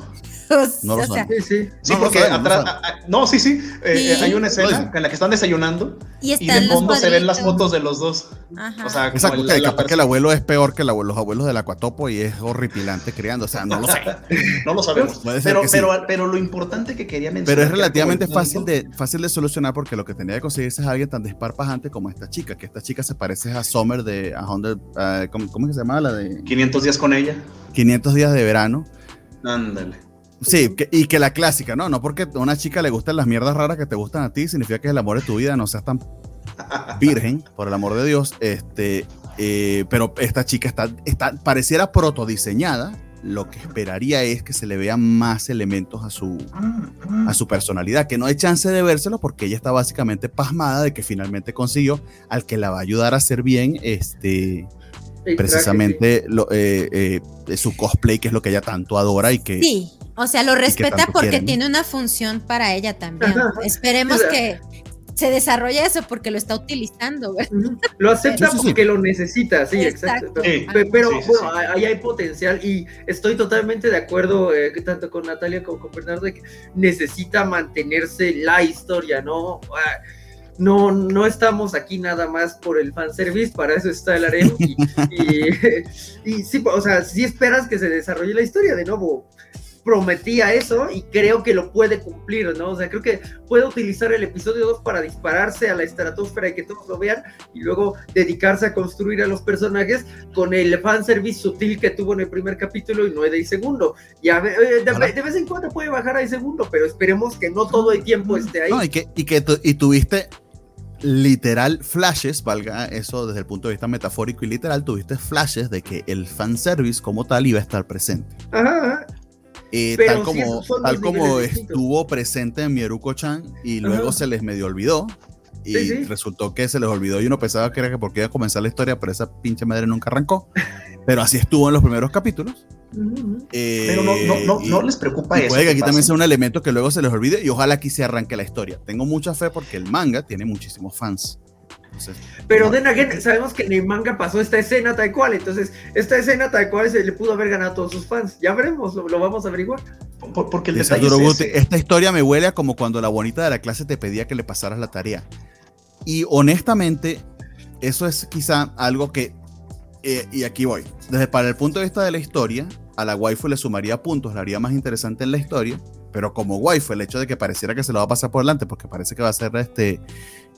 no lo Sí, sí. Sí, porque atrás. No, sí, sí. Eh, hay una escena en la que están desayunando y, de fondo se ven las fotos de los dos. Ajá. O sea, Exacto, que capaz que el abuelo es peor que los abuelos de la Cuatopo y es horripilante criando. O sea, no lo sé. no lo sabemos. pero, pero, pero lo importante que quería mencionar. Pero es relativamente fácil de, fácil de solucionar porque lo que tendría que conseguirse es alguien tan desparpajante como esta chica, que esta chica se parece a Summer de a uh, ¿cómo, se llama la de 500 días con ella? 500 días de verano. Ándale. Sí, y que la clásica, ¿no? No porque a una chica le gustan las mierdas raras que te gustan a ti, significa que es el amor de tu vida, no seas tan virgen, por el amor de Dios. Este, eh, pero esta chica está, está, pareciera protodiseñada lo que esperaría es que se le vean más elementos a su, a su personalidad, que no hay chance de vérselo porque ella está básicamente pasmada de que finalmente consiguió al que la va a ayudar a hacer bien este precisamente lo, eh, eh, su cosplay, que es lo que ella tanto adora y que... Sí, o sea, lo respeta porque tiene una función para ella también. Esperemos que, se desarrolla eso porque lo está utilizando. Lo acepta porque lo necesita, sí, exacto. pero bueno, ahí hay potencial y estoy totalmente de acuerdo eh, tanto con Natalia como con Bernardo de que necesita mantenerse la historia, ¿no? Ah, no, no estamos aquí nada más por el fanservice, para eso está el harem. Y, y, sí, o sea, si esperas que se desarrolle la historia de nuevo prometía eso y creo que lo puede cumplir, ¿no? O sea, creo que puede utilizar el episodio 2 para dispararse a la estratosfera y que todos lo vean y luego dedicarse a construir a los personajes con el fanservice sutil que tuvo en el primer capítulo y no el segundo. Y a eh, de, vez en cuando puede bajar al segundo, pero esperemos que no todo el tiempo esté ahí. No, y que, y que y tuviste literal flashes, valga eso desde el punto de vista metafórico y literal, tuviste flashes de que el fanservice como tal iba a estar presente. Ajá, eh, tal como, tal como estuvo presente en Mieruko-chan y luego se les medio olvidó. Y resultó que se les olvidó y uno pensaba que era que porque iba a comenzar la historia, pero esa pinche madre nunca arrancó. pero así estuvo en los primeros capítulos. Eh, pero no, no, no, les preocupa eso. Puede que aquí también sea un elemento que luego se les olvide y ojalá aquí se arranque la historia. Tengo mucha fe porque el manga tiene muchísimos fans. Pero de again, sabemos que en el manga pasó esta escena tal cual, entonces esta escena tal cual se le pudo haber ganado a todos sus fans. Ya veremos, lo, vamos a averiguar. porque el detalle es Esta historia me huele a como cuando la bonita de la clase te pedía que le pasaras la tarea. Y honestamente, eso es quizá algo que, eh, y aquí voy, desde para el punto de vista de la historia, a la waifu le sumaría puntos, la haría más interesante en la historia, pero como waifu, el hecho de que pareciera que se lo va a pasar por delante, porque parece que va a ser este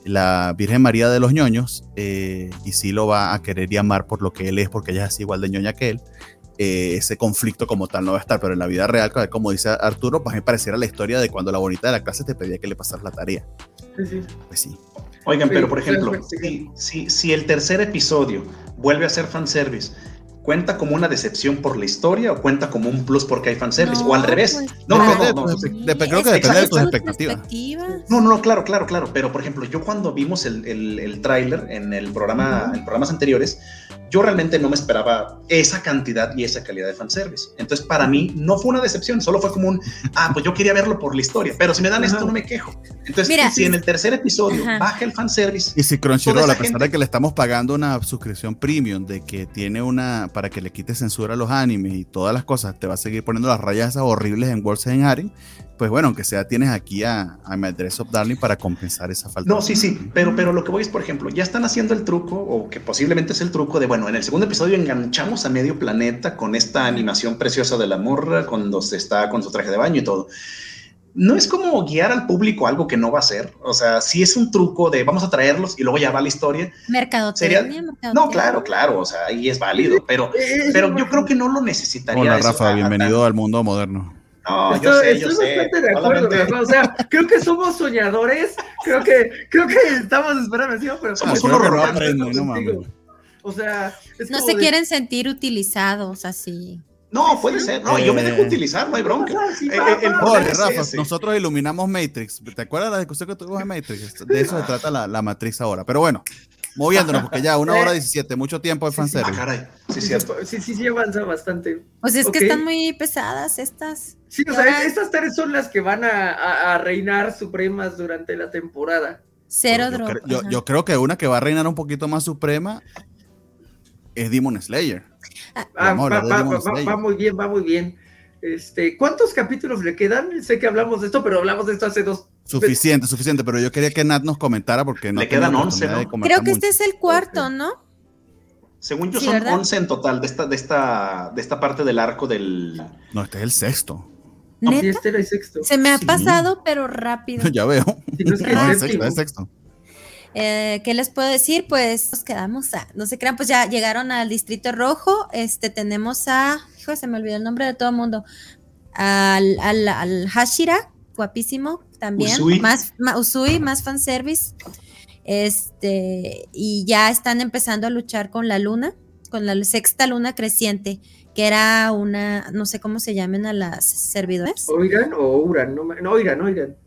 la Virgen María de los ñoños, eh, y sí lo va a querer y amar por lo que él es, porque ella es igual de ñoña que él. Eh, ese conflicto como tal no va a estar, pero en la vida real, como dice Arturo, pues me pareciera la historia de cuando la bonita de la clase te pedía que le pasaras la tarea. Sí, sí. Pues sí. Oigan, pero por ejemplo, si, si el tercer episodio vuelve a ser fanservice ¿Cuenta como una decepción por la historia o cuenta como un plus porque hay fanservice? o al revés. Pues, no, no, no, no, Creo que depende de tus expectativas. No, no, claro, claro, claro. Pero por ejemplo, yo cuando vimos el, el, tráiler en el programa, en programas anteriores, yo realmente no me esperaba esa cantidad y esa calidad de fanservice. Entonces, para mí no fue una decepción, solo fue como un, ah, pues yo quería verlo por la historia, pero si me dan esto no me quejo. Entonces, si en el tercer episodio baja el fanservice. Y si Crunchyroll, a pesar de que le estamos pagando una suscripción premium, de que tiene una, para que le quite censura a los animes y todas las cosas, te va a seguir poniendo las rayas esas horribles en World en Harem, pues bueno, aunque sea tienes aquí a, a My Dress of Darling para compensar esa falta. No, sí, sí, pero, pero lo que voy es, por ejemplo, ya están haciendo el truco, o que posiblemente es el truco de, bueno, en el segundo episodio enganchamos a medio planeta con esta animación preciosa de la morra, cuando se está con su traje de baño y todo. No es como guiar al público algo que no va a ser. O sea, si es un truco de vamos a traerlos y luego ya va la historia. Mercado sería, No, claro, claro. O sea, ahí es válido, pero, pero yo creo que no lo necesitaría. Hola, Rafa, bienvenido al mundo moderno. No, yo sé, yo sé. bastante de acuerdo, O sea, creo que somos soñadores. Creo que, creo que estamos esperando, pero somos unos. No O sea, no se quieren sentir utilizados así. No, puede ser. No, yo me dejo utilizar, no hay bronca. Rafa, nosotros iluminamos Matrix. ¿Te acuerdas de la discusión que tuvimos en Matrix? De eso se trata la, la matriz ahora. Pero bueno, moviéndonos, porque ya una hora diecisiete, mucho tiempo de fanservice. Sí, ah, caray. Sí, cierto. Sí, sí, sí, avanza bastante. Pues es que están muy pesadas estas. Sí, o sea, estas tres son las que van a, a, reinar supremas durante la temporada. Cero drop. Yo, yo, creo que una que va a reinar un poquito más suprema es Demon Slayer. Ah, ah va, va, muy bien, va muy bien. Este, ¿Cuántos capítulos le quedan? Sé que hablamos de esto, pero hablamos de esto hace dos. Suficiente, suficiente, pero yo quería que Nat nos comentara porque no. Le quedan 11, ¿no? Creo que este es el cuarto, ¿no? Según yo son 11 en total de esta, de, esta, de esta parte del arco del. No, este es el sexto. este era el sexto. Se me ha pasado, pero rápido. ya veo. no, es que no, es sexto, es sexto. Eh, ¿Qué les puedo decir? Pues nos quedamos a, no se crean, pues ya llegaron al Distrito Rojo. Este, tenemos a, hijo, se me olvidó el nombre de todo el mundo, al, al, Hashira, guapísimo también, Usui. más, Usui, más fanservice. Este, y ya están empezando a luchar con la luna, con la sexta luna creciente, que era una, no sé cómo se llaman a las servidores. Oiran o Uran, no, no Oiran,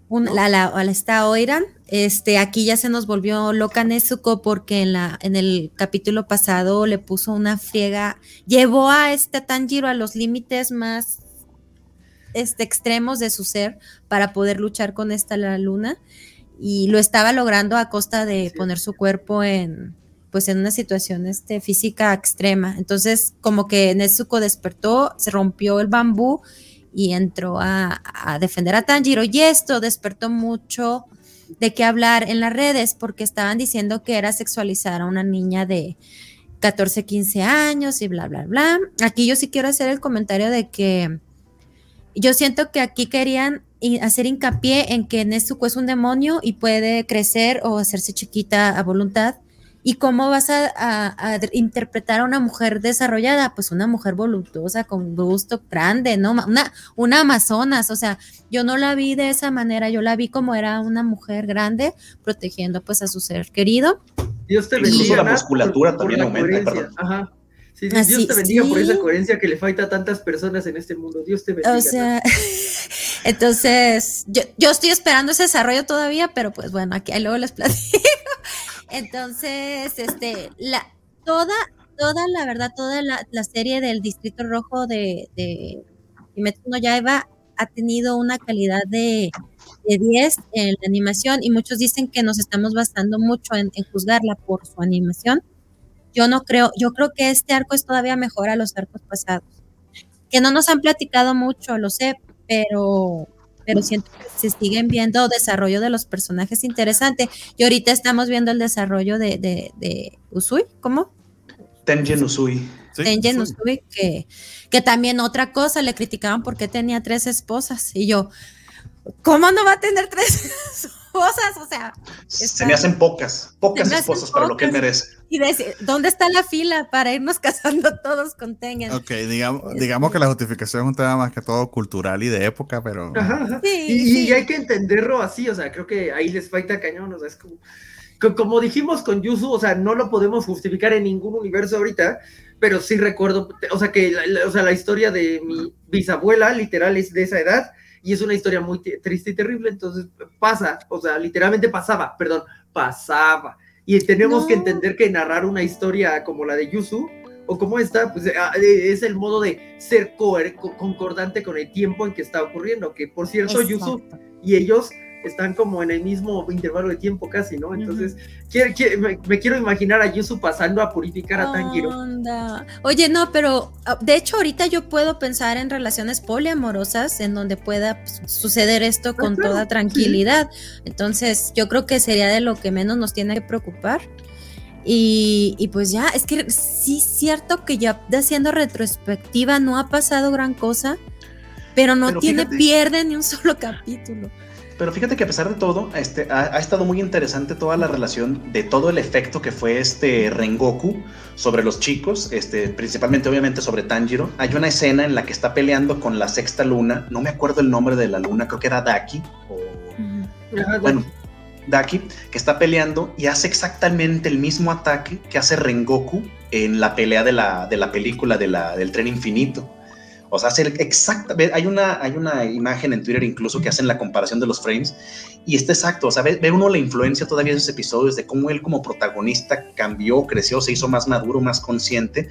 Oiran. La, la, está Oiran, este, aquí ya se nos volvió loca Nezuko porque en, la, en el capítulo pasado le puso una friega, llevó a este Tanjiro a los límites más este, extremos de su ser para poder luchar con esta la luna y lo estaba logrando a costa de poner su cuerpo en pues en una situación este, física extrema. Entonces, como que Nezuko despertó, se rompió el bambú y entró a, defender a Tanjiro. Y esto despertó mucho de qué hablar en las redes porque estaban diciendo que era sexualizar a una niña de 14, 15 años y bla, bla, bla. Aquí yo sí quiero hacer el comentario de que yo siento que aquí querían hacer hincapié en que Nezuko es un demonio y puede crecer o hacerse chiquita a voluntad ¿Y cómo vas a, interpretar a una mujer desarrollada? Pues una mujer voluptuosa, con gusto grande, ¿no? Una, una amazonas, o sea, yo no la vi de esa manera, yo la vi como era una mujer grande protegiendo pues a su ser querido. Dios te bendiga. Incluso la musculatura también aumenta, Ajá. Sí, Dios te bendiga por esa coherencia que le falta a tantas personas en este mundo. Dios te bendiga. O sea, entonces, yo, yo estoy esperando ese desarrollo todavía, pero pues bueno, aquí luego les platico. Entonces, este, la, toda, toda la verdad, toda la, serie del Distrito Rojo de, de Kimetsu Yaiba ha tenido una calidad de, de 10 en la animación y muchos dicen que nos estamos basando mucho en, juzgarla por su animación. Yo no creo, yo creo que este arco es todavía mejor a los arcos pasados. Que no nos han platicado mucho, lo sé, pero pero siento que se siguen viendo desarrollo de los personajes interesante. Y ahorita estamos viendo el desarrollo de, de, Usui, ¿cómo? Tengen Usui. Tengen Usui, que, que también otra cosa, le criticaban porque tenía tres esposas. Y yo, ¿cómo no va a tener tres esposas? O sea, se me hacen pocas, pocas esposas para lo que él merece. Y decir, ¿dónde está la fila para irnos casando todos con Tengen? Ok, digamos, digamos que la justificación es un tema más que todo cultural y de época, pero. y, hay que entenderlo así, o sea, creo que ahí les falta cañón, o sea, es como. Como dijimos con Yusu, o sea, no lo podemos justificar en ningún universo ahorita, pero sí recuerdo, o sea, que o sea, la historia de mi bisabuela, literal, es de esa edad, y es una historia muy triste y terrible, entonces pasa, o sea, literalmente pasaba, perdón, pasaba. y tenemos que entender que narrar una historia como la de Yusu o como esta, pues ah, eh, es el modo de ser co- concordante con el tiempo en que está ocurriendo, que por cierto Yusu Exacto. y ellos están como en el mismo intervalo de tiempo casi, ¿no? Entonces, quiero- quiero- me, me quiero imaginar a Yusu pasando a purificar a Tanjiro. Onda. Oye, no, pero ah, de hecho ahorita yo puedo pensar en relaciones poliamorosas en donde pueda pues, suceder esto con Ah, claro, toda tranquilidad. Entonces, yo creo que sería de lo que menos nos tiene que preocupar. Y, y pues ya, es que sí es cierto que ya haciendo retrospectiva no ha pasado gran cosa, pero no Pero tiene fíjate- pierde ni un solo capítulo. Pero fíjate que a pesar de todo, este, ha, ha estado muy interesante toda la relación de todo el efecto que fue este Rengoku sobre los chicos, este, principalmente obviamente sobre Tanjiro. Hay una escena en la que está peleando con la sexta luna, no me acuerdo el nombre de la luna, creo que era Daki, o bueno, Daki, que está peleando y hace exactamente el mismo ataque que hace Rengoku en la pelea de la, de la película de la, del tren infinito. O sea, hace exacta, ve- hay una, hay una imagen en Twitter incluso que hacen la comparación de los frames y está exacto, o sea, ve, ve uno la influencia todavía de esos episodios, de cómo él como protagonista cambió, creció, se hizo más maduro, más consciente.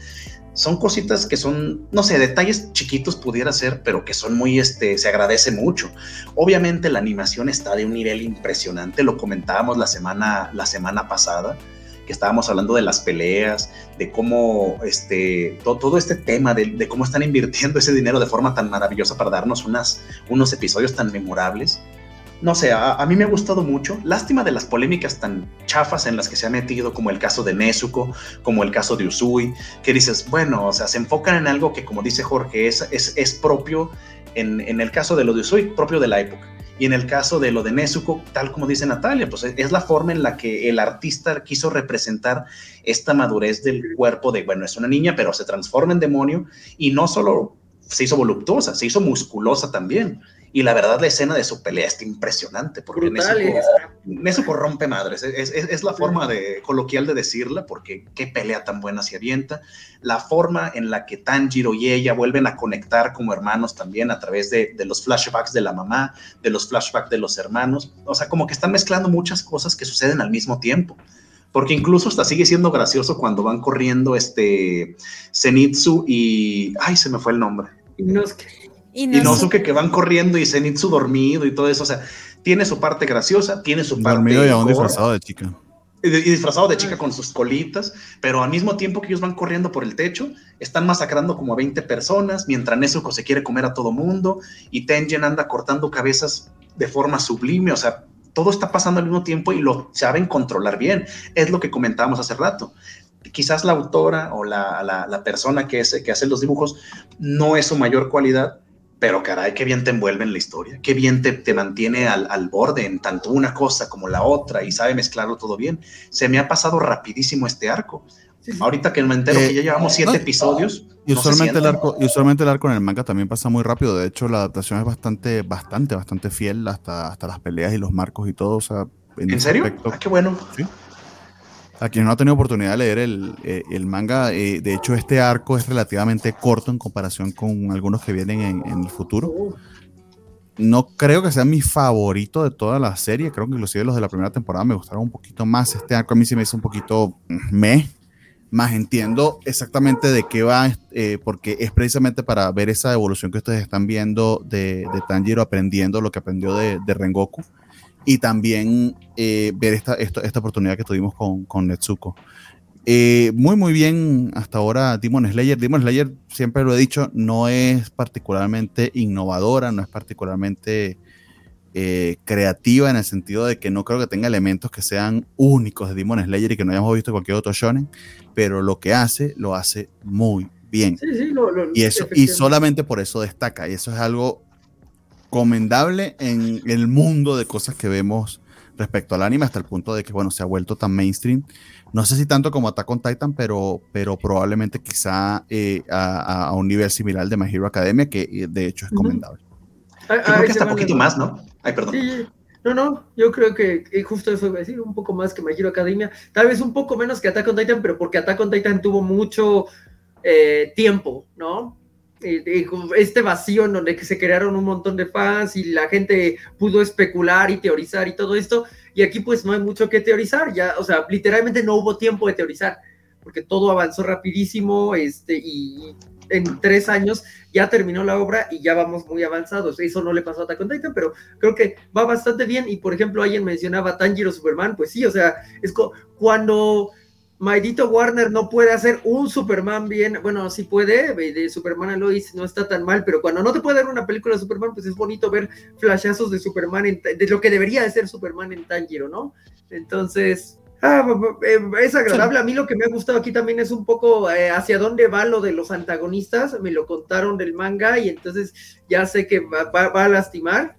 Son cositas que son, no sé, detalles chiquitos pudiera ser, pero que son muy, este, se agradece mucho. Obviamente la animación está de un nivel impresionante, lo comentábamos la semana, la semana pasada, que estábamos hablando de las peleas, de cómo este, to- todo este tema, de, cómo están invirtiendo ese dinero de forma tan maravillosa para darnos unas, unos episodios tan memorables. No sé, a, a mí me ha gustado mucho. Lástima de las polémicas tan chafas en las que se ha metido, como el caso de Nezuko, como el caso de Usui, que dices, bueno, o sea, se enfocan en algo que, como dice Jorge, es, es, es propio, en, en el caso de lo de Usui, propio de la época. Y en el caso de lo de Nezuko, tal como dice Natalia, pues es la forma en la que el artista quiso representar esta madurez del cuerpo de, bueno, es una niña, pero se transforma en demonio y no solo se hizo voluptuosa, se hizo musculosa también. Y la verdad, la escena de su pelea está impresionante, porque Brutal, Nezuko, es- Nezuko rompe madres, es, es- es la forma de, coloquial de decirla, porque qué pelea tan buena se avienta. La forma en la que Tanjiro y ella vuelven a conectar como hermanos también a través de, de los flashbacks de la mamá, de los flashbacks de los hermanos. O sea, como que están mezclando muchas cosas que suceden al mismo tiempo. Porque incluso hasta sigue siendo gracioso cuando van corriendo este Zenitsu y... Ay, se me fue el nombre. Inosuke. Y Y no Inosuke que van corriendo y Zenitsu dormido y todo eso. O sea, tiene su parte graciosa, tiene su parte... Dormido y aún disfrazado de chica. y disfrazado de chica con sus colitas, pero al mismo tiempo que ellos van corriendo por el techo, están masacrando como a 20 personas, mientras Nezuko se quiere comer a todo mundo y Tengen anda cortando cabezas de forma sublime, o sea, todo está pasando al mismo tiempo y lo saben controlar bien. Es lo que comentábamos hace rato. Quizás la autora o la, la- la persona que, es, que hace los dibujos no es su mayor cualidad, pero caray, qué bien te envuelve en la historia, qué bien te, te mantiene al, al borde en tanto una cosa como la otra y sabe mezclarlo todo bien. Se me ha pasado rapidísimo este arco. Sí, sí. Ahorita que me entero Eh, que ya llevamos siete no. episodios. Y no se usualmente, el arco, y usualmente el arco en el manga también pasa muy rápido. De hecho, la adaptación es bastante, bastante, bastante fiel hasta, hasta las peleas y los marcos y todo. O sea, ¿En ese serio? aspecto- Ah, qué bueno. A quienes no han tenido oportunidad de leer el, eh, el manga, eh, de hecho este arco es relativamente corto en comparación con algunos que vienen en, en el futuro. No creo que sea mi favorito de toda la serie, creo que inclusive los de la primera temporada me gustaron un poquito más. Este arco a mí sí me hizo un poquito me, más entiendo exactamente de qué va, eh, porque es precisamente para ver esa evolución que ustedes están viendo de, de Tanjiro aprendiendo lo que aprendió de, de Rengoku y también eh, ver esta, esto- esta oportunidad que tuvimos con, con Netsuko. Eh, muy, muy bien hasta ahora Demon Slayer. Demon Slayer, siempre lo he dicho, no es particularmente innovadora, no es particularmente eh, creativa en el sentido de que no creo que tenga elementos que sean únicos de Demon Slayer y que no hayamos visto en cualquier otro shonen, pero lo que hace, lo hace muy bien. Sí, sí, lo- lo- Y eso, y solamente por eso destaca. Y eso es algo comendable en el mundo de cosas que vemos respecto al anime, hasta el punto de que, bueno, se ha vuelto tan mainstream. No sé si tanto como Attack on Titan, pero, pero probablemente quizá eh, a, un nivel similar de My Hero Academia, que eh, de hecho es comendable. Yo creo que hasta poquito más, ¿no? Ay, perdón. Sí, no, no, yo creo que justo eso iba a decir, un poco más que My Hero Academia, tal vez un poco menos que Attack on Titan, pero porque Attack on Titan tuvo mucho eh, tiempo, ¿no? este vacío en donde se crearon un montón de fans y la gente pudo especular y teorizar y todo esto. Y aquí pues no hay mucho que teorizar, ya, o sea, literalmente no hubo tiempo de teorizar, porque todo avanzó rapidísimo, este, y en tres años ya terminó la obra y ya vamos muy avanzados. Eso no le pasó a Attack Titan, pero creo que va bastante bien. Y por ejemplo, alguien mencionaba Tanjiro Superman, pues sí, o sea, es cuando Maldito Warner no puede hacer un Superman bien, bueno, sí puede, de Superman a Lois no está tan mal, pero cuando no te puede dar una película de Superman, pues es bonito ver flashazos de Superman, de lo que debería de ser Superman en Tanjiro, ¿no? Entonces, ah, eh, es agradable. A mí lo que me ha gustado aquí también es un poco eh, hacia dónde va lo de los antagonistas, me lo contaron del manga y entonces ya sé que va a lastimar.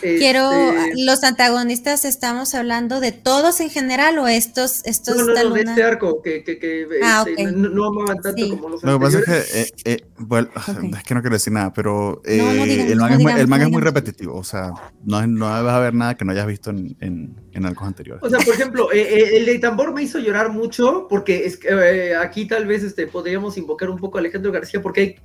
Quiero, este, los antagonistas, ¿estamos hablando de todos en general o estos, estos no, no, no, de este arco, que, que, que ah, este, no, no, amaban tanto como los Lo que pasa es que, eh, eh, bueno, es que no quiero decir nada, pero eh, el manga, es, muy, el manga es muy repetitivo, o sea, no, no vas a ver nada que no hayas visto en, en, en arcos anteriores. O sea, por ejemplo, eh, eh, el de tambor me hizo llorar mucho, porque es que, aquí tal vez este, podríamos invocar un poco a Alejandro García, porque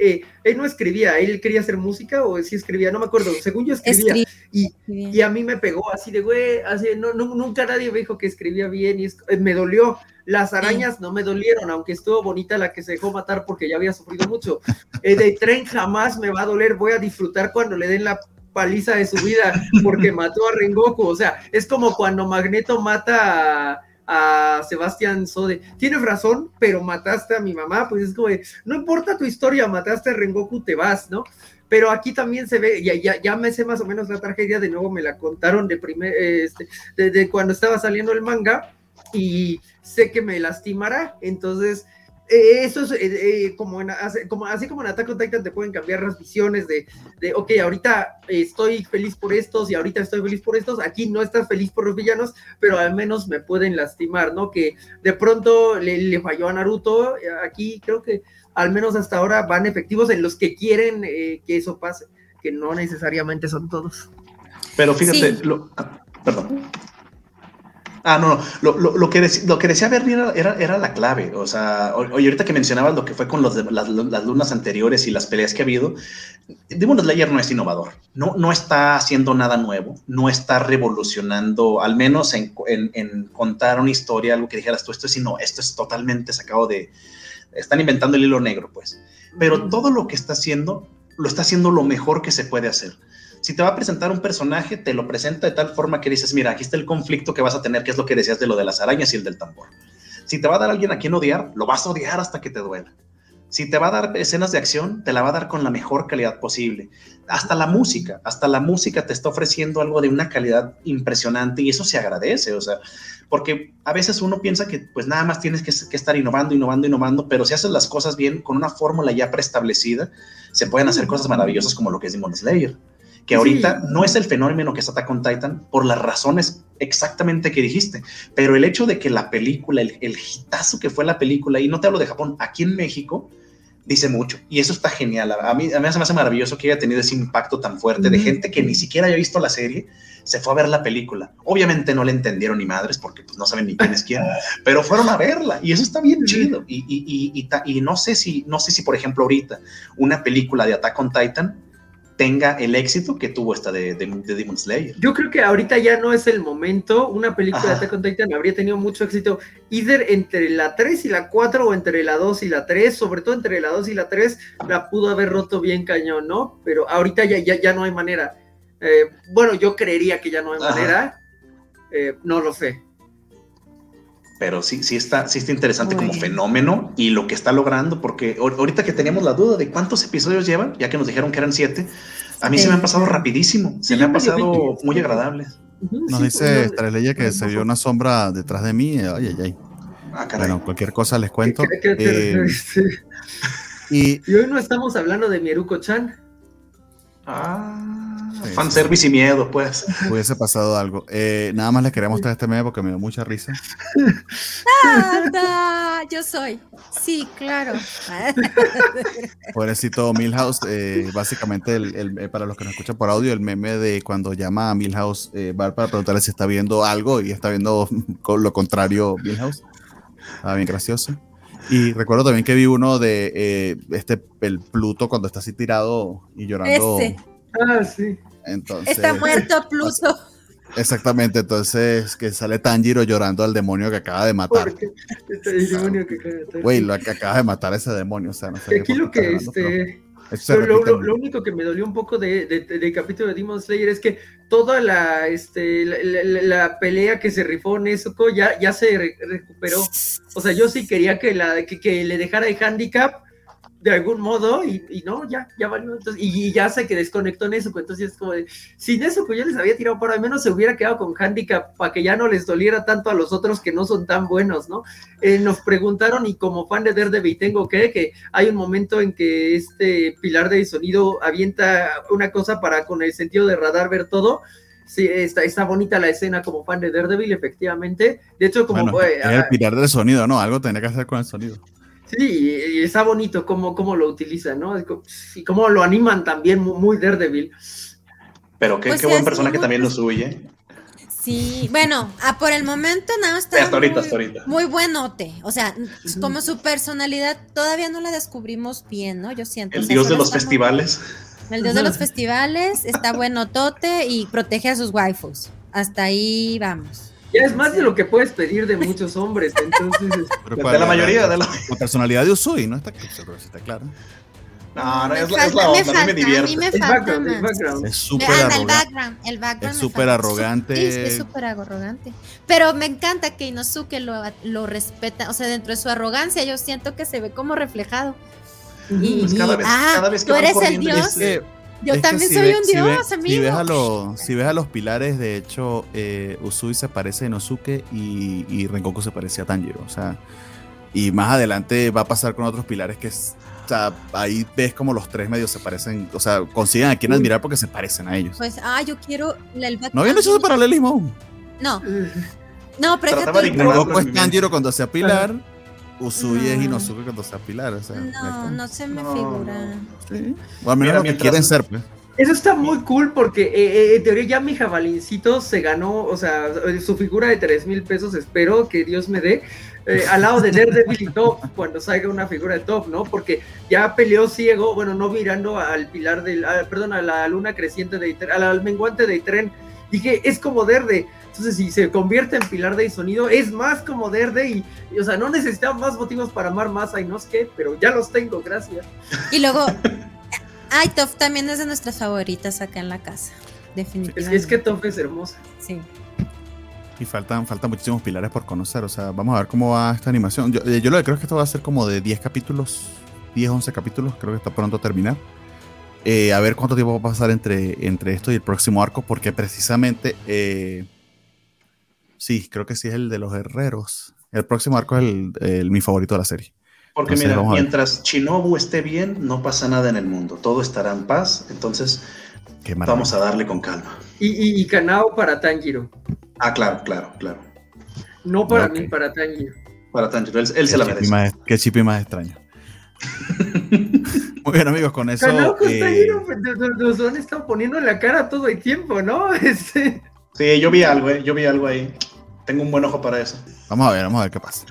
él no escribía, él quería hacer música o sí escribía, no me acuerdo, según yo escribía. y y, a mí me pegó así de, güey, así, no, nunca nadie me dijo que escribía bien y eh, me dolió. Las arañas no me dolieron, aunque estuvo bonita la que se dejó matar porque ya había sufrido mucho. El de tren jamás me va a doler, voy a disfrutar cuando le den la paliza de su vida porque mató a Rengoku. O sea, es como cuando Magneto mata a, a Sebastián Sode. Tienes razón, pero mataste a mi mamá, pues es como, no importa tu historia, mataste a Rengoku, te vas, ¿no? pero aquí también se ve, ya, ya, ya, me sé más o menos la tragedia, de nuevo me la contaron de, primer, este, de, cuando estaba saliendo el manga y sé que me lastimará, entonces eh, eso es eh, eh, como, como, así como en Attack on Titan te pueden cambiar las visiones de, de, ok, ahorita estoy feliz por estos y ahorita estoy feliz por estos, aquí no estás feliz por los villanos, pero al menos me pueden lastimar, ¿no? Que de pronto le, le falló a Naruto, aquí creo que al menos hasta ahora van efectivos en los que quieren eh, que eso pase, que no necesariamente son todos. Pero fíjate, ah, perdón. Ah, no, no. Lo, lo, que, lo que decía Bernie era, era, la clave. O sea, oye, ahorita que mencionabas lo que fue con los las, las, lunas anteriores y las peleas que ha habido, Demon Slayer no es innovador. No, no está haciendo nada nuevo. No está revolucionando, al menos en, en, en contar una historia, algo que dijeras tú, esto es, no, esto es totalmente sacado de, están inventando el hilo negro, pues. Pero todo lo que está haciendo, lo está haciendo lo mejor que se puede hacer. Si te va a presentar un personaje, te lo presenta de tal forma que dices, mira, aquí está el conflicto que vas a tener, que es lo que decías de lo de las arañas y el del tambor. Si te va a dar alguien a quien odiar, lo vas a odiar hasta que te duela. Si te va a dar escenas de acción, te la va a dar con la mejor calidad posible. Hasta la música, hasta la música te está ofreciendo algo de una calidad impresionante y eso se agradece, o sea, porque a veces uno piensa que pues nada más tienes que, estar innovando, innovando, innovando, pero si haces las cosas bien con una fórmula ya preestablecida, se pueden hacer cosas maravillosas como lo que es Demon Slayer que ahorita no es el fenómeno que está con Titan por las razones exactamente que dijiste, pero el hecho de que la película, el, el hitazo que fue la película, y no te hablo de Japón, aquí en México, dice mucho. Y eso está genial. A mí, a mí se me hace maravilloso que haya tenido ese impacto tan fuerte de gente que ni siquiera haya visto la serie, se fue a ver la película. Obviamente no le entendieron ni madres porque pues, no saben ni quién es quién, pero fueron a verla y eso está bien chido. Y, y, y, y, no, sé si, no sé si, por ejemplo, ahorita una película de Attack on Titan tenga el éxito que tuvo esta de, Demon Slayer. Yo creo que ahorita ya no es el momento. Una película de Attack on Titan habría tenido mucho éxito, either entre la 3 y la 4 o entre la 2 y la 3, sobre todo entre la 2 y la 3, la pudo haber roto bien cañón, ¿no? Pero ahorita ya, ya, ya no hay manera. Eh, bueno, yo creería que ya no hay manera. Eh, no lo sé pero sí, sí está, sí está interesante como fenómeno y lo que está logrando, porque ahorita que teníamos la duda de cuántos episodios llevan, ya que nos dijeron que eran siete, a mí se me han pasado rapidísimo, se me han pasado muy agradables. Nos dice Estrella que se vio una sombra detrás de mí, ay, ay, ay. Ah, bueno, cualquier cosa les cuento. Eh, y, y, hoy no estamos hablando de Mieruko-chan. Ah. Fanservice y miedo, pues. Hubiese pasado algo. Eh, nada más les quería mostrar este meme porque me dio mucha risa. yo soy. Sí, claro. Pobrecito Milhouse, eh, básicamente, el, eh, para los que nos escuchan por audio, el meme de cuando llama a Milhouse va para preguntarle si está viendo algo y está viendo lo contrario Milhouse. Ah, bien gracioso. Y recuerdo también que vi uno de eh, este, el Pluto cuando está así tirado y llorando. Ese. Ah, sí. Entonces, Está muerto Pluto. Exactamente, entonces que sale Tanjiro llorando al demonio que acaba de matar. Este demonio que cae atrás. Güey, lo que acaba de matar a ese demonio, o sea, no sé. Aquí lo qué que hablando, este. Lo, único que me dolió un poco de, de- de- del capítulo de Demon Slayer es que toda la, este, la, pelea que se rifó Nezuko ya, ya se re- recuperó. O sea, yo sí quería que, la, que, que le dejara el handicap de algún modo y, y no, ya, ya valió. Entonces, y, y ya sé que desconectó Nezuko. Entonces es como de, si Nezuko ya les había tirado para al menos se hubiera quedado con handicap para que ya no les doliera tanto a los otros que no son tan buenos, ¿no? Eh, nos preguntaron y como fan de Daredevil tengo que, que hay un momento en que este pilar de sonido avienta una cosa para con el sentido de radar ver todo. Sí, está, está bonita la escena como fan de Daredevil, efectivamente. De hecho, como Bueno, el pilar del sonido, ¿no? Algo tenía que hacer con el sonido. Sí, y está bonito cómo, cómo lo utilizan, ¿no? Y cómo lo animan también, mu- muy Daredevil. Pero qué, Pues qué buen personaje no, también lo pues- suye. Sí, bueno, ah, por el momento nada más Sí, está hasta ahorita, muy, hasta ahorita. muy buenote. O sea, como su personalidad todavía no la descubrimos bien, ¿no? Yo siento. El O sea, dios de los muy- festivales. El dios de los festivales está buenotote y protege a sus waifus. Hasta ahí vamos. Ya es más de lo que puedes pedir de muchos hombres, entonces... este, Pero De ¿cuál? la mayoría, de la... La personalidad de Usui, ¿no? Está, sí está claro. No, no, es la, es falta- la me onda, a mí me falta, a mí divierte. me el falta background, el background. Es súper el arrogante. background, el background Es súper falta. arrogante. Sí, es súper arrogante. Pero me encanta que Inosuke lo, lo respeta. O sea, dentro de su arrogancia, yo siento que se ve como reflejado. Y, Pues cada vez- ah, cada vez que tú eres el dios. Es que- Yo es que también si soy ve- un si ve- dios, amigo. Si ves, a los, si ves a los pilares, de hecho, eh, Usui se parece a Inosuke y, y Rengoku se parece a Tanjiro. O sea, y más adelante va a pasar con otros pilares que es- o sea, ahí ves como los tres medios se parecen, o sea, consiguen a quien Uy. admirar porque se parecen a ellos. Pues, ah, yo quiero el background. ¿No habían hecho ese paralelismo? No, no, pero déjate- ignorar Rengoku la es. Tanjiro cuando sea pilar, Usui es No. Inosuke cuando sea pilar. O sea, es No, no se me No, figura. Sí. O al menos Mira, lo que mientras- quieren ser, pues. Eso está muy cool porque eh, eh, en teoría ya mi jabalincito se ganó, o sea, su figura de 3 mil pesos, espero que Dios me dé, eh, al lado de Daredevil y Top, cuando salga una figura de Top, ¿no? Porque ya peleó ciego, bueno, no mirando al pilar del, perdón, a la luna creciente de Itren, al, al menguante de Itren. Dije, es como Derde. Entonces, si se convierte en pilar de sonido, es más como Derde y, y, o sea, no necesitamos más motivos para amar más a Inosuke, pero ya los tengo, gracias. Y luego, ay, Toff también es de nuestras favoritas acá en la casa. Es, Definitivamente. es que Top es hermosa. Sí. Y faltan, faltan muchísimos pilares por conocer. O sea, vamos a ver cómo va esta animación. Yo, eh, yo lo que creo es que esto va a ser como de 10 capítulos, 10, 11 capítulos. Creo que está pronto a terminar. Eh, a ver cuánto tiempo va a pasar entre, entre esto y el próximo arco, porque precisamente. eh, sí, creo que sí es el de los herreros. El próximo arco es el, el- mi favorito de la serie. Porque Entonces, mira, mientras Shinobu esté bien, no pasa nada en el mundo. Todo estará en paz. Entonces, vamos a darle con calma. Y, y, y Kanao para Tanjiro. Ah, claro, claro, claro. No para mí, para Tanjiro. Para Tanjiro, él, él se la merece. más- Qué chipi más extraño. Muy bien, amigos, con eso. Kanao con eh, Tanjiro nos han estado poniendo en la cara todo el tiempo, ¿no? Este, Sí, yo vi algo, eh, yo vi algo ahí. Tengo un buen ojo para eso. Vamos a ver, vamos a ver qué pasa.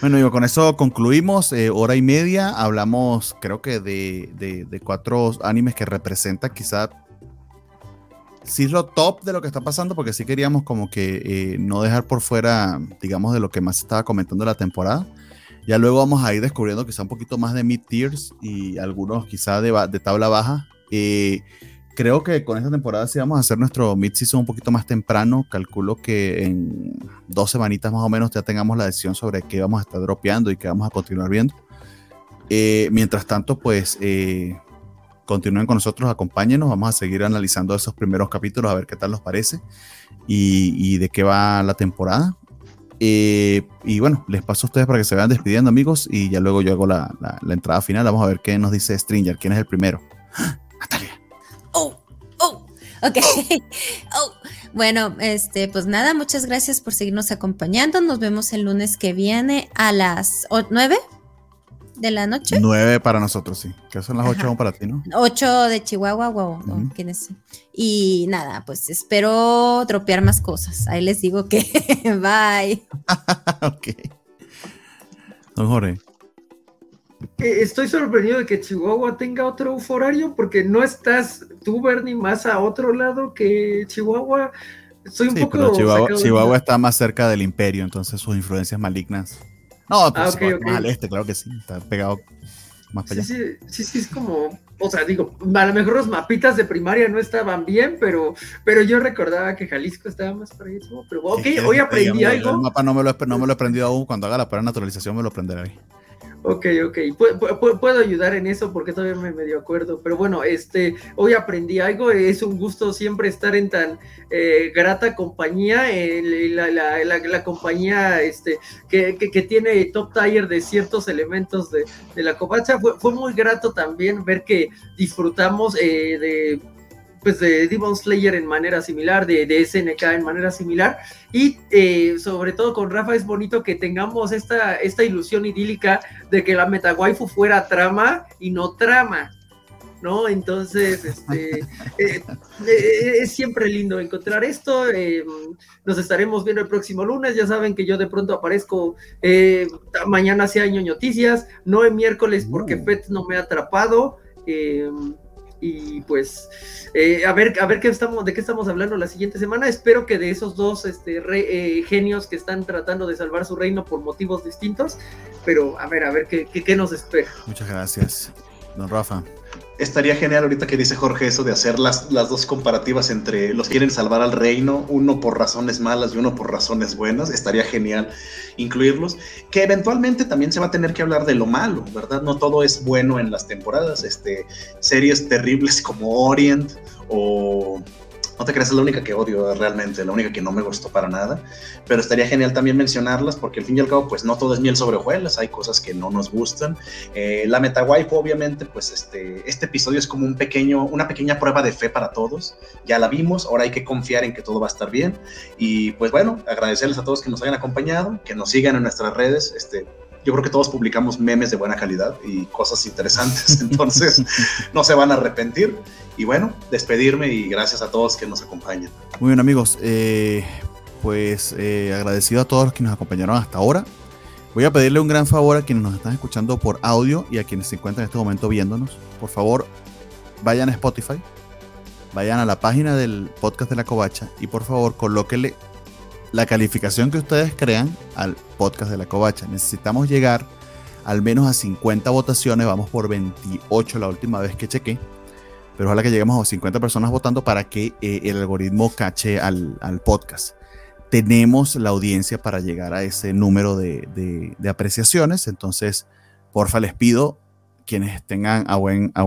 Bueno, digo, con eso concluimos. eh, hora y media. Hablamos, creo que de, de- de cuatro animes que representan quizá. Sí, lo top de lo que está pasando, porque sí queríamos como que eh, no dejar por fuera, digamos, de lo que más estaba comentando la temporada. Ya luego vamos a ir descubriendo quizá un poquito más de mid-tiers y algunos quizá de, de tabla baja. Eh, creo que con esta temporada sí vamos a hacer nuestro mid-season un poquito más temprano. Calculo que en dos semanitas más o menos ya tengamos la decisión sobre qué vamos a estar dropeando y qué vamos a continuar viendo. Eh, mientras tanto, pues eh, continúen con nosotros, acompáñenos, vamos a seguir analizando esos primeros capítulos, a ver qué tal nos parece y, y de qué va la temporada. Eh, y bueno, les paso a ustedes para que se vayan despidiendo, amigos, y ya luego yo hago la, la- la entrada final. Vamos a ver qué nos dice Stringer, quién es el primero. ¡Ah! Natalia. Ok. Oh. Bueno, este, pues nada, muchas gracias por seguirnos acompañando. Nos vemos el lunes que viene a las 9 de la noche. Nueve para nosotros, sí. Que son las ocho para ti, ¿no? 8 de Chihuahua, wow, Ujú. Y nada, pues espero dropear más cosas. Ahí les digo que bye. ok. Don Jorge. Eh, estoy sorprendido de que Chihuahua tenga otro uforario porque no estás tú, Bernie, más a otro lado que Chihuahua. Soy un Sí, poco. pero Chihuahua, de Chihuahua está más cerca del imperio, entonces sus influencias malignas. No, pues Ah, ok, Chihuahua ok. más al este, claro que sí, está pegado más para Sí, allá. sí, sí, sí, es como, o sea, digo, a lo mejor los mapitas de primaria no estaban bien, pero, pero yo recordaba que Jalisco estaba más para allá. Pero ok, ¿Qué quieres hoy aprendí diga? Mira, El algo. mapa no me, lo, no me lo he aprendido aún, cuando haga la prueba de naturalización me lo aprenderé. Ok, ok, pu- pu- pu- puedo ayudar en eso porque todavía me medio acuerdo, pero bueno, este, hoy aprendí algo, es un gusto siempre estar en tan eh, grata compañía, la, compañía este, que, tiene top tier de ciertos elementos de, la covacha, fue, fue muy grato también ver que disfrutamos eh, de pues de Demon Slayer en manera similar, de, de SNK en manera similar, y eh, sobre todo con Rafa es bonito que tengamos esta, esta ilusión idílica de que la metawaifu fuera trama y no trama, ¿no? Entonces, este, eh, eh, es siempre lindo encontrar esto. eh, nos estaremos viendo el próximo lunes. Ya saben que yo de pronto aparezco mañana sea año noticias, no el miércoles porque Uh. Pet no me ha atrapado. Y pues eh, a ver a ver qué estamos de qué estamos hablando la siguiente semana espero que de esos dos este, eh, genios que están tratando de salvar su reino por motivos distintos pero a ver a ver qué, qué, qué nos espera Muchas gracias, don Rafa. Estaría genial ahorita que dice Jorge eso de hacer las, las dos comparativas entre los quieren salvar al reino, uno por razones malas y uno por razones buenas. Estaría genial incluirlos. Que eventualmente también se va a tener que hablar de lo malo, ¿verdad? No todo es bueno en las temporadas. Este, series terribles como Orient o... No te creas, es la única que odio realmente, la única que no me gustó para nada. Pero estaría genial también mencionarlas porque al fin y al cabo, pues no todo es miel sobre hojuelas, hay cosas que no nos gustan. Eh, la MetaWife, obviamente, pues este, este episodio es como un pequeño, una pequeña prueba de fe para todos. Ya la vimos, ahora hay que confiar en que todo va a estar bien. Y pues bueno, agradecerles a todos que nos hayan acompañado, que nos sigan en nuestras redes. Este, yo creo que todos publicamos memes de buena calidad y cosas interesantes, entonces no se van a arrepentir. Y bueno, despedirme y gracias a todos que nos acompañan. Muy bien amigos, eh, pues eh, agradecido a todos los que nos acompañaron hasta ahora. Voy a pedirle un gran favor a quienes nos están escuchando por audio y a quienes se encuentran en este momento viéndonos. Por favor, vayan a Spotify, vayan a la página del podcast de la Covacha y por favor colóquenle la calificación que ustedes crean al podcast de la Covacha. Necesitamos llegar al menos a 50 votaciones, vamos por 28 la última vez que chequé pero ojalá que lleguemos a 50 personas votando para que eh, el algoritmo cache al, al, podcast. Tenemos la audiencia para llegar a ese número de, de, apreciaciones, entonces, porfa, les pido, quienes tengan a buen, a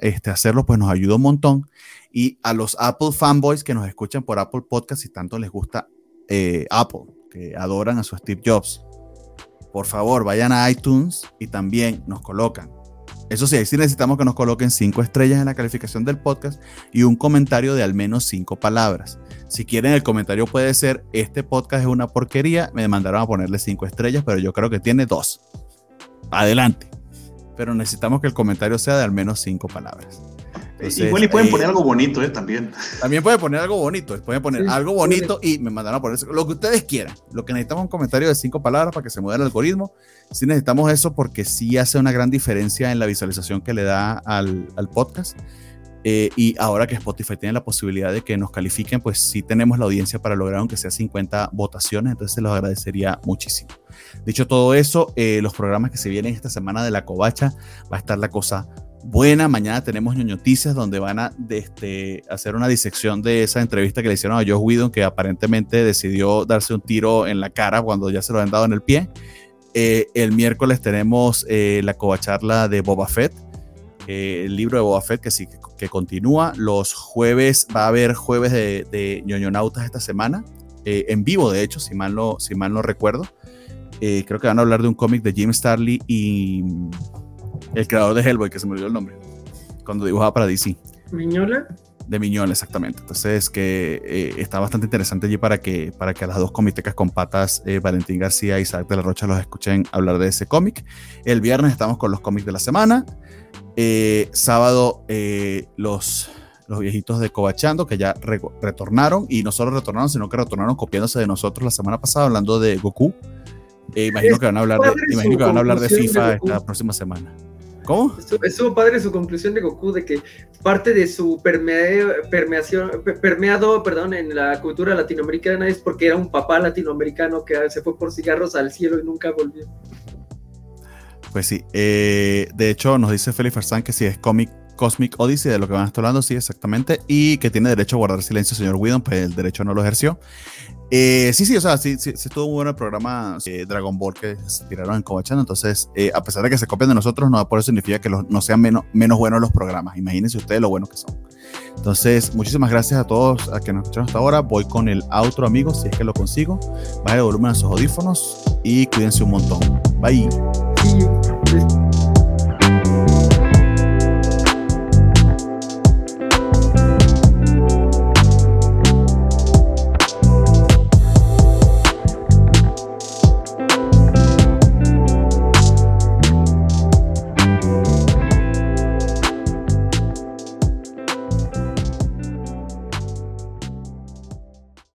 este, hacerlo, pues nos ayuda un montón. Y a los Apple fanboys que nos escuchan por Apple Podcast, si tanto les gusta eh, Apple, que adoran a su Steve Jobs, por favor, vayan a iTunes y también nos colocan eso sí, ahí sí necesitamos que nos coloquen cinco estrellas en la calificación del podcast y un comentario de al menos cinco palabras. Si quieren, el comentario puede ser, este podcast es una porquería, me mandaron a ponerle cinco estrellas, pero yo creo que tiene dos. Adelante. Pero necesitamos que el comentario sea de al menos cinco palabras. Entonces, Igual y pueden poner algo bonito, ¿eh? También. También pueden poner algo bonito. Pueden poner sí, algo bonito sí. y me mandaron a poner lo que ustedes quieran. Lo que necesitamos es un comentario de cinco palabras para que se mueva el algoritmo. Sí necesitamos eso porque sí hace una gran diferencia en la visualización que le da al, al podcast. Eh, y ahora que Spotify tiene la posibilidad de que nos califiquen, pues sí tenemos la audiencia para lograr aunque sea 50 votaciones, entonces se los agradecería muchísimo. Dicho todo eso, eh, los programas que se vienen esta semana de la covacha, va a estar la cosa buena. Mañana tenemos ñoñoticias donde van a este, hacer una disección de esa entrevista que le hicieron a Josh Whedon, que aparentemente decidió darse un tiro en la cara cuando ya se lo han dado en el pie. Eh, el miércoles tenemos eh, la covacharla de Boba Fett, eh, el libro de Boba Fett que sí que continúa. Los jueves va a haber jueves de, de ñoñonautas esta semana, en vivo de hecho, si mal no, si mal no recuerdo. Creo que van a hablar de un cómic de Jim Starley y el creador de Hellboy, que se me olvidó el nombre, cuando dibujaba para DC. ¿Miñola? De Miñola, exactamente. Entonces, que eh, está bastante interesante allí para que, para que las dos comitecas con patas, eh, Valentín García y Isaac de la Rocha, los escuchen hablar de ese cómic. El viernes estamos con los cómics de la semana. Eh, sábado, los, los viejitos de Cobachando, que ya re retornaron, y no solo retornaron, sino que retornaron copiándose de nosotros la semana pasada, hablando de Goku Eh, imagino que van a hablar de, imagino que van a hablar de FIFA esta próxima semana. ¿Cómo? Estuvo, estuvo padre su conclusión de Goku de que parte de su permea- permeación, pe- permeado perdón, en la cultura latinoamericana es porque era un papá latinoamericano que se fue por cigarros al cielo y nunca volvió. Pues sí. eh, de hecho, nos dice Félix Farsán que si es cómic Cosmic Odyssey, de lo que van a estar hablando, sí, exactamente. Y que tiene derecho a guardar silencio, señor Whedon, pues el derecho no lo ejerció. Eh, sí, sí, o sea, sí, sí, sí estuvo muy bueno el programa eh, Dragon Ball que se tiraron en Cobachano. Entonces, eh, a pesar de que se copian de nosotros, no por eso significa que los- no sean menos, menos buenos los programas. Imagínense ustedes lo buenos que son. Entonces, muchísimas gracias a todos a que nos escucharon hasta ahora. Voy con el outro, amigos, si es que lo consigo. Bajen el volumen a sus audífonos y cuídense un montón. Bye.